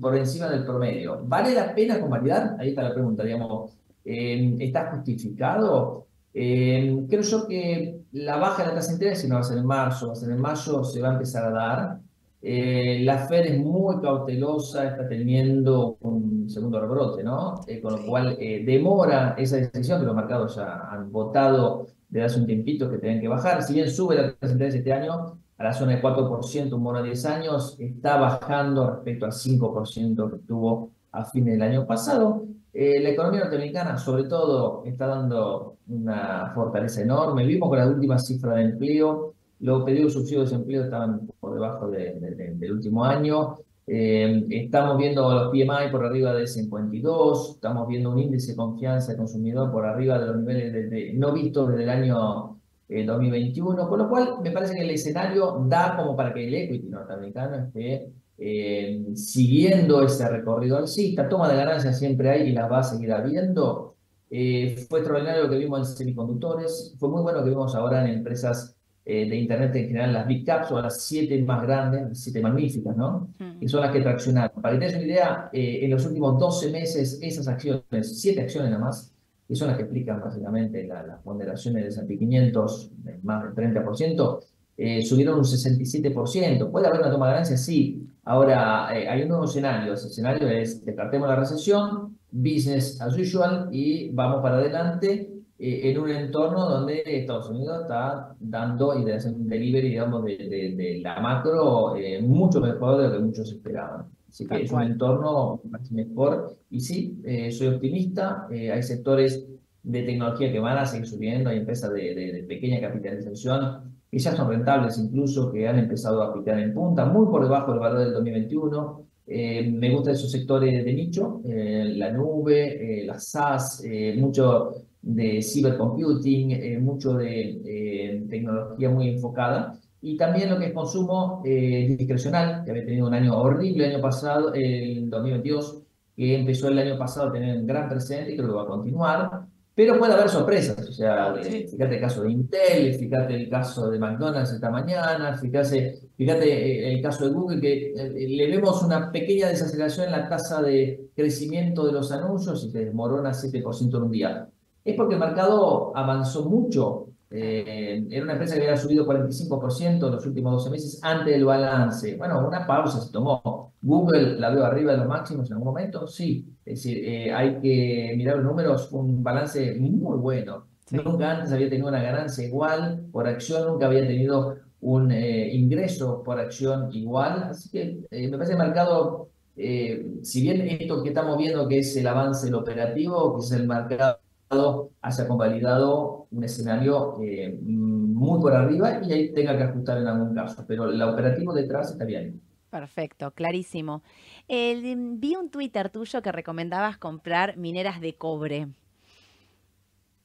Speaker 3: por encima del promedio. ¿Vale la pena convalidar? Ahí está la pregunta, digamos. ¿Está justificado? creo yo que la baja de la tasa de interés, si no va a ser en marzo, va a ser en mayo, se va a empezar a dar. Eh, la Fed es muy cautelosa, está teniendo un segundo rebrote, ¿no? Eh, con lo cual eh, demora esa decisión que los mercados ya han votado desde hace un tiempito que tienen que bajar. Si bien sube la tasa de interés este año a la zona de 4%, un bono de 10 años, está bajando respecto al 5% que tuvo a fin del año pasado. Eh, la economía norteamericana, sobre todo, está dando una fortaleza enorme. Vimos con las últimas cifras de empleo, los pedidos de subsidio de desempleo estaban por debajo del último año. Eh, estamos viendo los PMI por arriba de 52, estamos viendo un índice de confianza del consumidor por arriba de los niveles no vistos desde el año 2021, eh, con lo cual me parece que el escenario da como para que el equity norteamericano esté eh, siguiendo ese recorrido alcista, toma de ganancias siempre hay y las va a seguir habiendo. Eh, fue extraordinario lo que vimos en semiconductores, fue muy bueno lo que vimos ahora en empresas eh, de Internet en general, las Big Caps o las siete más grandes, las siete magníficas, ¿no? Mm. Que son las que traccionaron. Para que tengas una idea, en los últimos 12 meses, esas acciones, siete acciones nada más, que son las que explican básicamente las la ponderaciones de S&P 500, más del 30%, subieron un 67%. ¿Puede haber una toma de ganancias? Sí, Ahora, eh, hay un nuevo escenario. Ese escenario es descartemos la recesión, business as usual y vamos para adelante eh, en un entorno donde Estados Unidos está dando y de hacer un delivery, digamos, de, de, la macro eh, mucho mejor de lo que muchos esperaban. Así que es un entorno mejor. Y sí, soy optimista. hay sectores de tecnología que van a seguir subiendo, hay empresas de, de pequeña capitalización que ya son rentables incluso, que han empezado a picar en punta, muy por debajo del valor del 2021. Eh, me gustan esos sectores de nicho, eh, la nube, eh, las SaaS, mucho de cybercomputing, mucho de tecnología muy enfocada. Y también lo que es consumo discrecional, que había tenido un año horrible el año pasado, el 2022, que empezó el año pasado a tener un gran presente y creo que va a continuar. Pero puede haber sorpresas, o sea, eh, fíjate el caso de Intel, fíjate el caso de McDonald's esta mañana, fíjate, fíjate eh, el caso de Google, que eh, le vemos una pequeña desaceleración en la tasa de crecimiento de los anuncios y se desmorona 7% en un día. Es porque el mercado avanzó mucho eh, era una empresa que había subido 45% en los últimos 12 meses antes del balance. Bueno, una pausa se tomó. Google la veo arriba de los máximos en algún momento, sí. Es decir, eh, hay que mirar los números, un balance muy bueno. Nunca antes había tenido una ganancia igual por acción, nunca había tenido un eh, ingreso por acción igual. Así que me parece el mercado, si bien esto que estamos viendo que es el avance del operativo, que es el mercado haya convalidado un escenario eh, muy por arriba y ahí tenga que ajustar en algún caso, pero el operativo detrás está bien.
Speaker 1: Perfecto, clarísimo. vi un Twitter tuyo que recomendabas comprar mineras de cobre.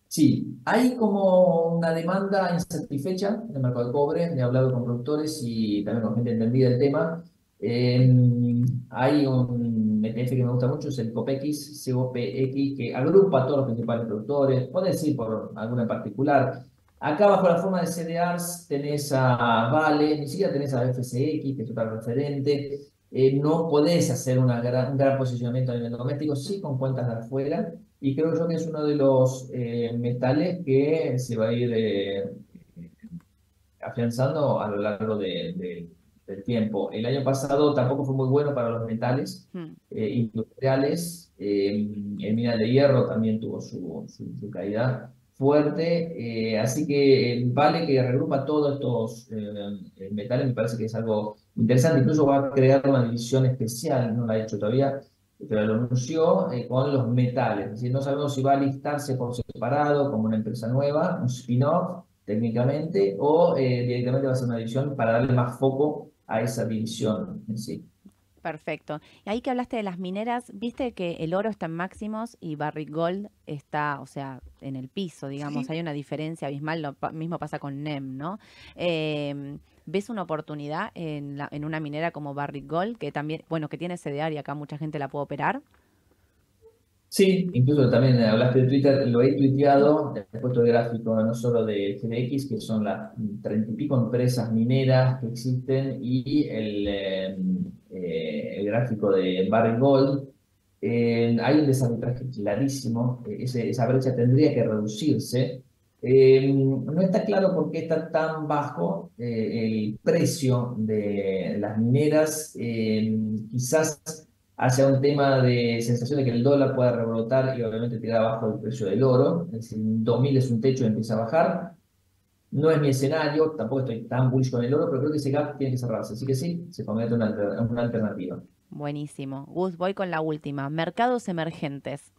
Speaker 3: Sí, hay como una demanda insatisfecha en el mercado de cobre. He hablado con productores y también con gente entendida del tema. Eh, hay un ETF que me gusta mucho es el COPX, COPX, que agrupa a todos los principales productores, puede decir por alguno en particular. Acá bajo la forma de CDRs tenés a Vale, ni siquiera tenés a FCX, que es otro referente. Eh, no podés hacer una gran, un gran posicionamiento a nivel doméstico, sí con cuentas de afuera, y creo yo que es uno de los eh, metales que se va a ir eh, afianzando a lo largo de, del tiempo. El año pasado tampoco fue muy bueno para los metales hmm. industriales, el mineral de hierro también tuvo su, su caída fuerte, así que vale que regrupa todos estos metales, me parece que es algo interesante, incluso va a crear una división especial, no la ha hecho todavía, pero lo anunció eh, con los metales. Es decir, no sabemos si va a listarse por separado como una empresa nueva, un spin-off técnicamente, o eh, directamente va a ser una división para darle más foco a esa división en sí.
Speaker 1: Perfecto. Y ahí que hablaste de las mineras, viste que el oro está en máximos y Barrick Gold está, o sea, en el piso, digamos. Hay una diferencia abismal, lo mismo pasa con NEM, ¿no? Eh, ¿Ves una oportunidad en, la, en una minera como Barrick Gold, que también, bueno, que tiene CDR y acá mucha gente la puede operar?
Speaker 3: Sí, incluso también hablaste de Twitter, lo he tuiteado, he puesto el gráfico no solo de GDX, que son las treinta y pico empresas mineras que existen, y el, eh, eh, gráfico de Barrick Gold. Eh, hay un desarbitraje clarísimo, esa brecha tendría que reducirse, no está claro por qué está tan bajo el precio de las mineras, quizás hacia un tema de sensación de que el dólar pueda rebrotar y obviamente tirar abajo el precio del oro, es decir, 2000 es un techo y empieza a bajar. No es mi escenario, tampoco estoy tan bullish con el oro, pero creo que ese gap tiene que cerrarse, así que sí, se convierte en una, alternativa.
Speaker 1: Buenísimo. Gus, voy con la última. Mercados emergentes.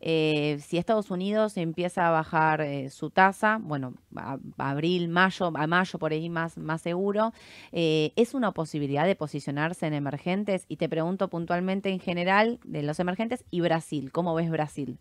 Speaker 1: Eh, si Estados Unidos empieza a bajar eh, su tasa, bueno, a, abril, mayo, a mayo por ahí más, más seguro, eh, ¿es una posibilidad de posicionarse en emergentes? Y te pregunto puntualmente en general de los emergentes y Brasil, ¿cómo ves Brasil?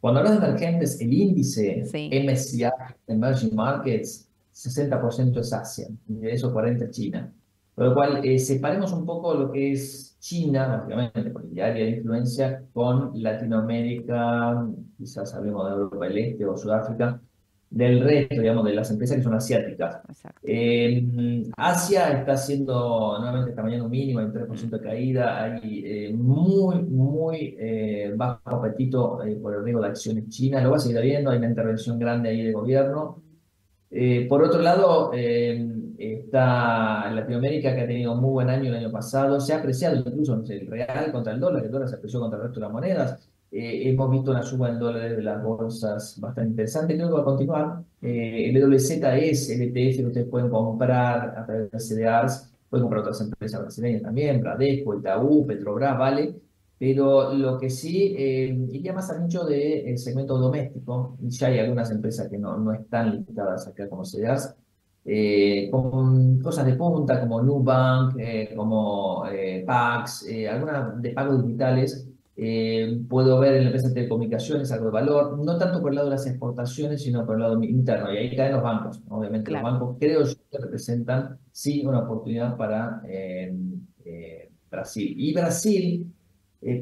Speaker 3: Cuando hablas de emergentes, el índice MSCI, Emerging Markets, 60% es Asia, y de eso 40% China. Por lo cual, separemos un poco lo que es China, básicamente, por el área de influencia, con Latinoamérica, quizás hablemos de Europa del Este o Sudáfrica, del resto, digamos, de las empresas que son asiáticas. Eh, Asia está haciendo nuevamente esta mañana un mínimo, hay un 3% de caída, hay eh, muy, muy eh, bajo apetito por el riesgo de acciones chinas, lo va a seguir habiendo, hay una intervención grande ahí del gobierno. por otro lado, está Latinoamérica, que ha tenido un muy buen año el año pasado, se ha apreciado incluso el real contra el dólar, el dólar se apreció contra el resto de las monedas. Eh, hemos visto una suba en dólares de las bolsas bastante interesante, creo que va a continuar. Eh, el WZ es el ETF que ustedes pueden comprar a través de CDRs, pueden comprar otras empresas brasileñas también, Bradesco, Itaú, Petrobras, Vale, pero lo que sí eh, iría más al nicho del segmento doméstico, ya hay algunas empresas que no, no están listadas acá como CDRs, eh, con cosas de punta como Nubank, eh, como eh, Pax, eh, algunas de pagos digitales. puedo ver en la empresa de telecomunicaciones algo de valor, no tanto por el lado de las exportaciones, sino por el lado interno. Y ahí caen los bancos. Obviamente los bancos creo yo que representan sí una oportunidad para Brasil. Y Brasil,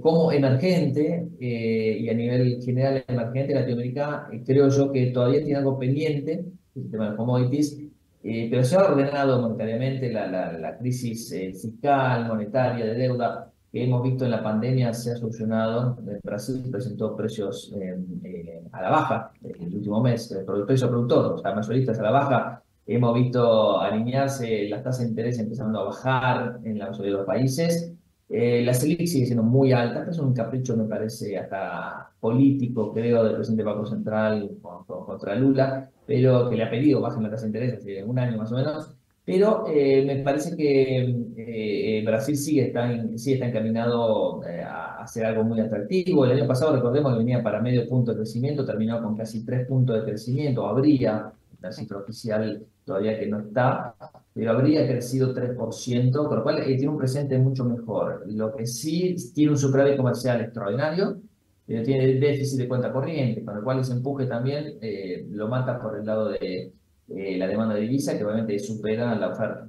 Speaker 3: como emergente y a nivel general emergente, Latinoamérica, creo yo que todavía tiene algo pendiente, el tema de commodities, eh, pero se ha ordenado monetariamente la, la, crisis eh, fiscal, monetaria, de deuda que hemos visto en la pandemia se ha solucionado. Brasil presentó precios eh, a la baja el último mes, el precio productor, o sea, mayoristas a la baja. Hemos visto alinearse las tasas de interés empezando a bajar en la mayoría de los países. la Selic sigue siendo muy alta, es un capricho, me parece, hasta político, creo, del presidente Banco Central contra Lula pero que le ha pedido bajen la tasa de interés hace un año más o menos, pero eh, me parece que eh, Brasil sigue está, sigue está encaminado eh, a hacer algo muy atractivo. El año pasado, recordemos que venía para medio punto de crecimiento, terminó con casi tres puntos de crecimiento, habría, la cifra oficial todavía que no está, pero habría crecido 3%, con lo cual tiene un presente mucho mejor. Lo que sí tiene un superávit comercial extraordinario, tiene déficit de cuenta corriente, con lo cual ese empuje también eh, lo mata por el lado de eh, la demanda de divisa, que obviamente supera la oferta.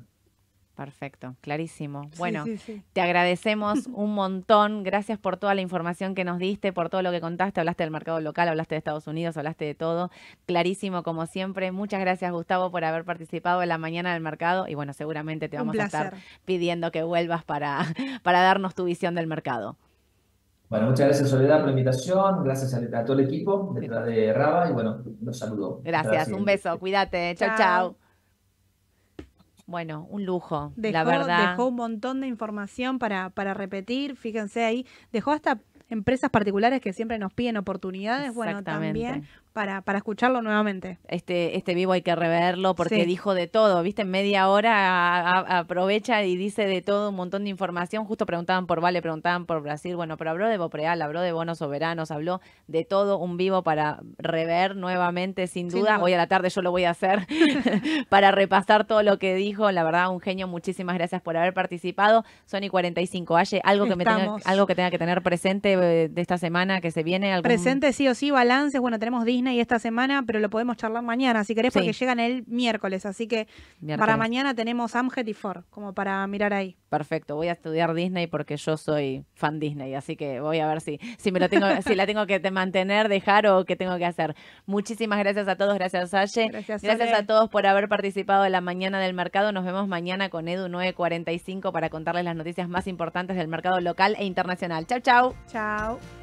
Speaker 1: Perfecto, clarísimo. Bueno,
Speaker 2: sí, sí.
Speaker 1: te agradecemos un montón. Gracias por toda la información que nos diste, por todo lo que contaste. Hablaste del mercado local, hablaste de Estados Unidos, hablaste de todo. Clarísimo, como siempre. Muchas gracias, Gustavo, por haber participado en la mañana del mercado. Y bueno, seguramente te vamos a estar pidiendo que vuelvas para, para darnos tu visión del mercado.
Speaker 3: Bueno, muchas gracias Soledad por la invitación, gracias a, a todo el equipo detrás de Raba y bueno, los saludo.
Speaker 1: Gracias, un beso, cuídate. Chau,
Speaker 2: Chao.
Speaker 1: chau. Bueno, un lujo,
Speaker 2: Dejó,
Speaker 1: la verdad.
Speaker 2: dejó un montón de información para, para repetir, fíjense ahí, dejó hasta empresas particulares que siempre nos piden oportunidades, bueno, también para, para escucharlo nuevamente.
Speaker 1: Este, este vivo hay que reverlo porque
Speaker 2: Sí.
Speaker 1: dijo de todo, ¿viste? En media hora a- a- aprovecha y dice de todo, un montón de información. Justo preguntaban por Vale, preguntaban por Brasil. Bueno, pero habló de Bopreal, habló de bonos soberanos, habló de todo un vivo para rever nuevamente, sin
Speaker 2: Sin
Speaker 1: duda.
Speaker 2: duda.
Speaker 1: Hoy a la tarde yo lo voy a hacer para repasar todo lo que dijo. La verdad, un genio. Muchísimas gracias por haber participado. Sony 45. Aye, algo que, me tenga, algo que tenga que tener presente eh, de esta semana que se viene. ¿Algún-
Speaker 2: Presente sí o sí, balances, bueno, tenemos Disney esta semana, pero lo podemos charlar mañana, si querés, porque llegan el miércoles, así que para mañana tenemos Amjet y Ford, como para mirar ahí.
Speaker 1: Perfecto, voy a estudiar Disney porque yo soy fan Disney, así que voy a ver si, si me lo tengo, si la tengo que te- mantener, dejar o qué tengo que hacer. Muchísimas gracias a todos, gracias Salle.
Speaker 2: Gracias,
Speaker 1: a todos por haber participado en la mañana del mercado. Nos vemos mañana con Edu 945 para contarles las noticias más importantes del mercado local e internacional. Chau, chau.
Speaker 2: Chao.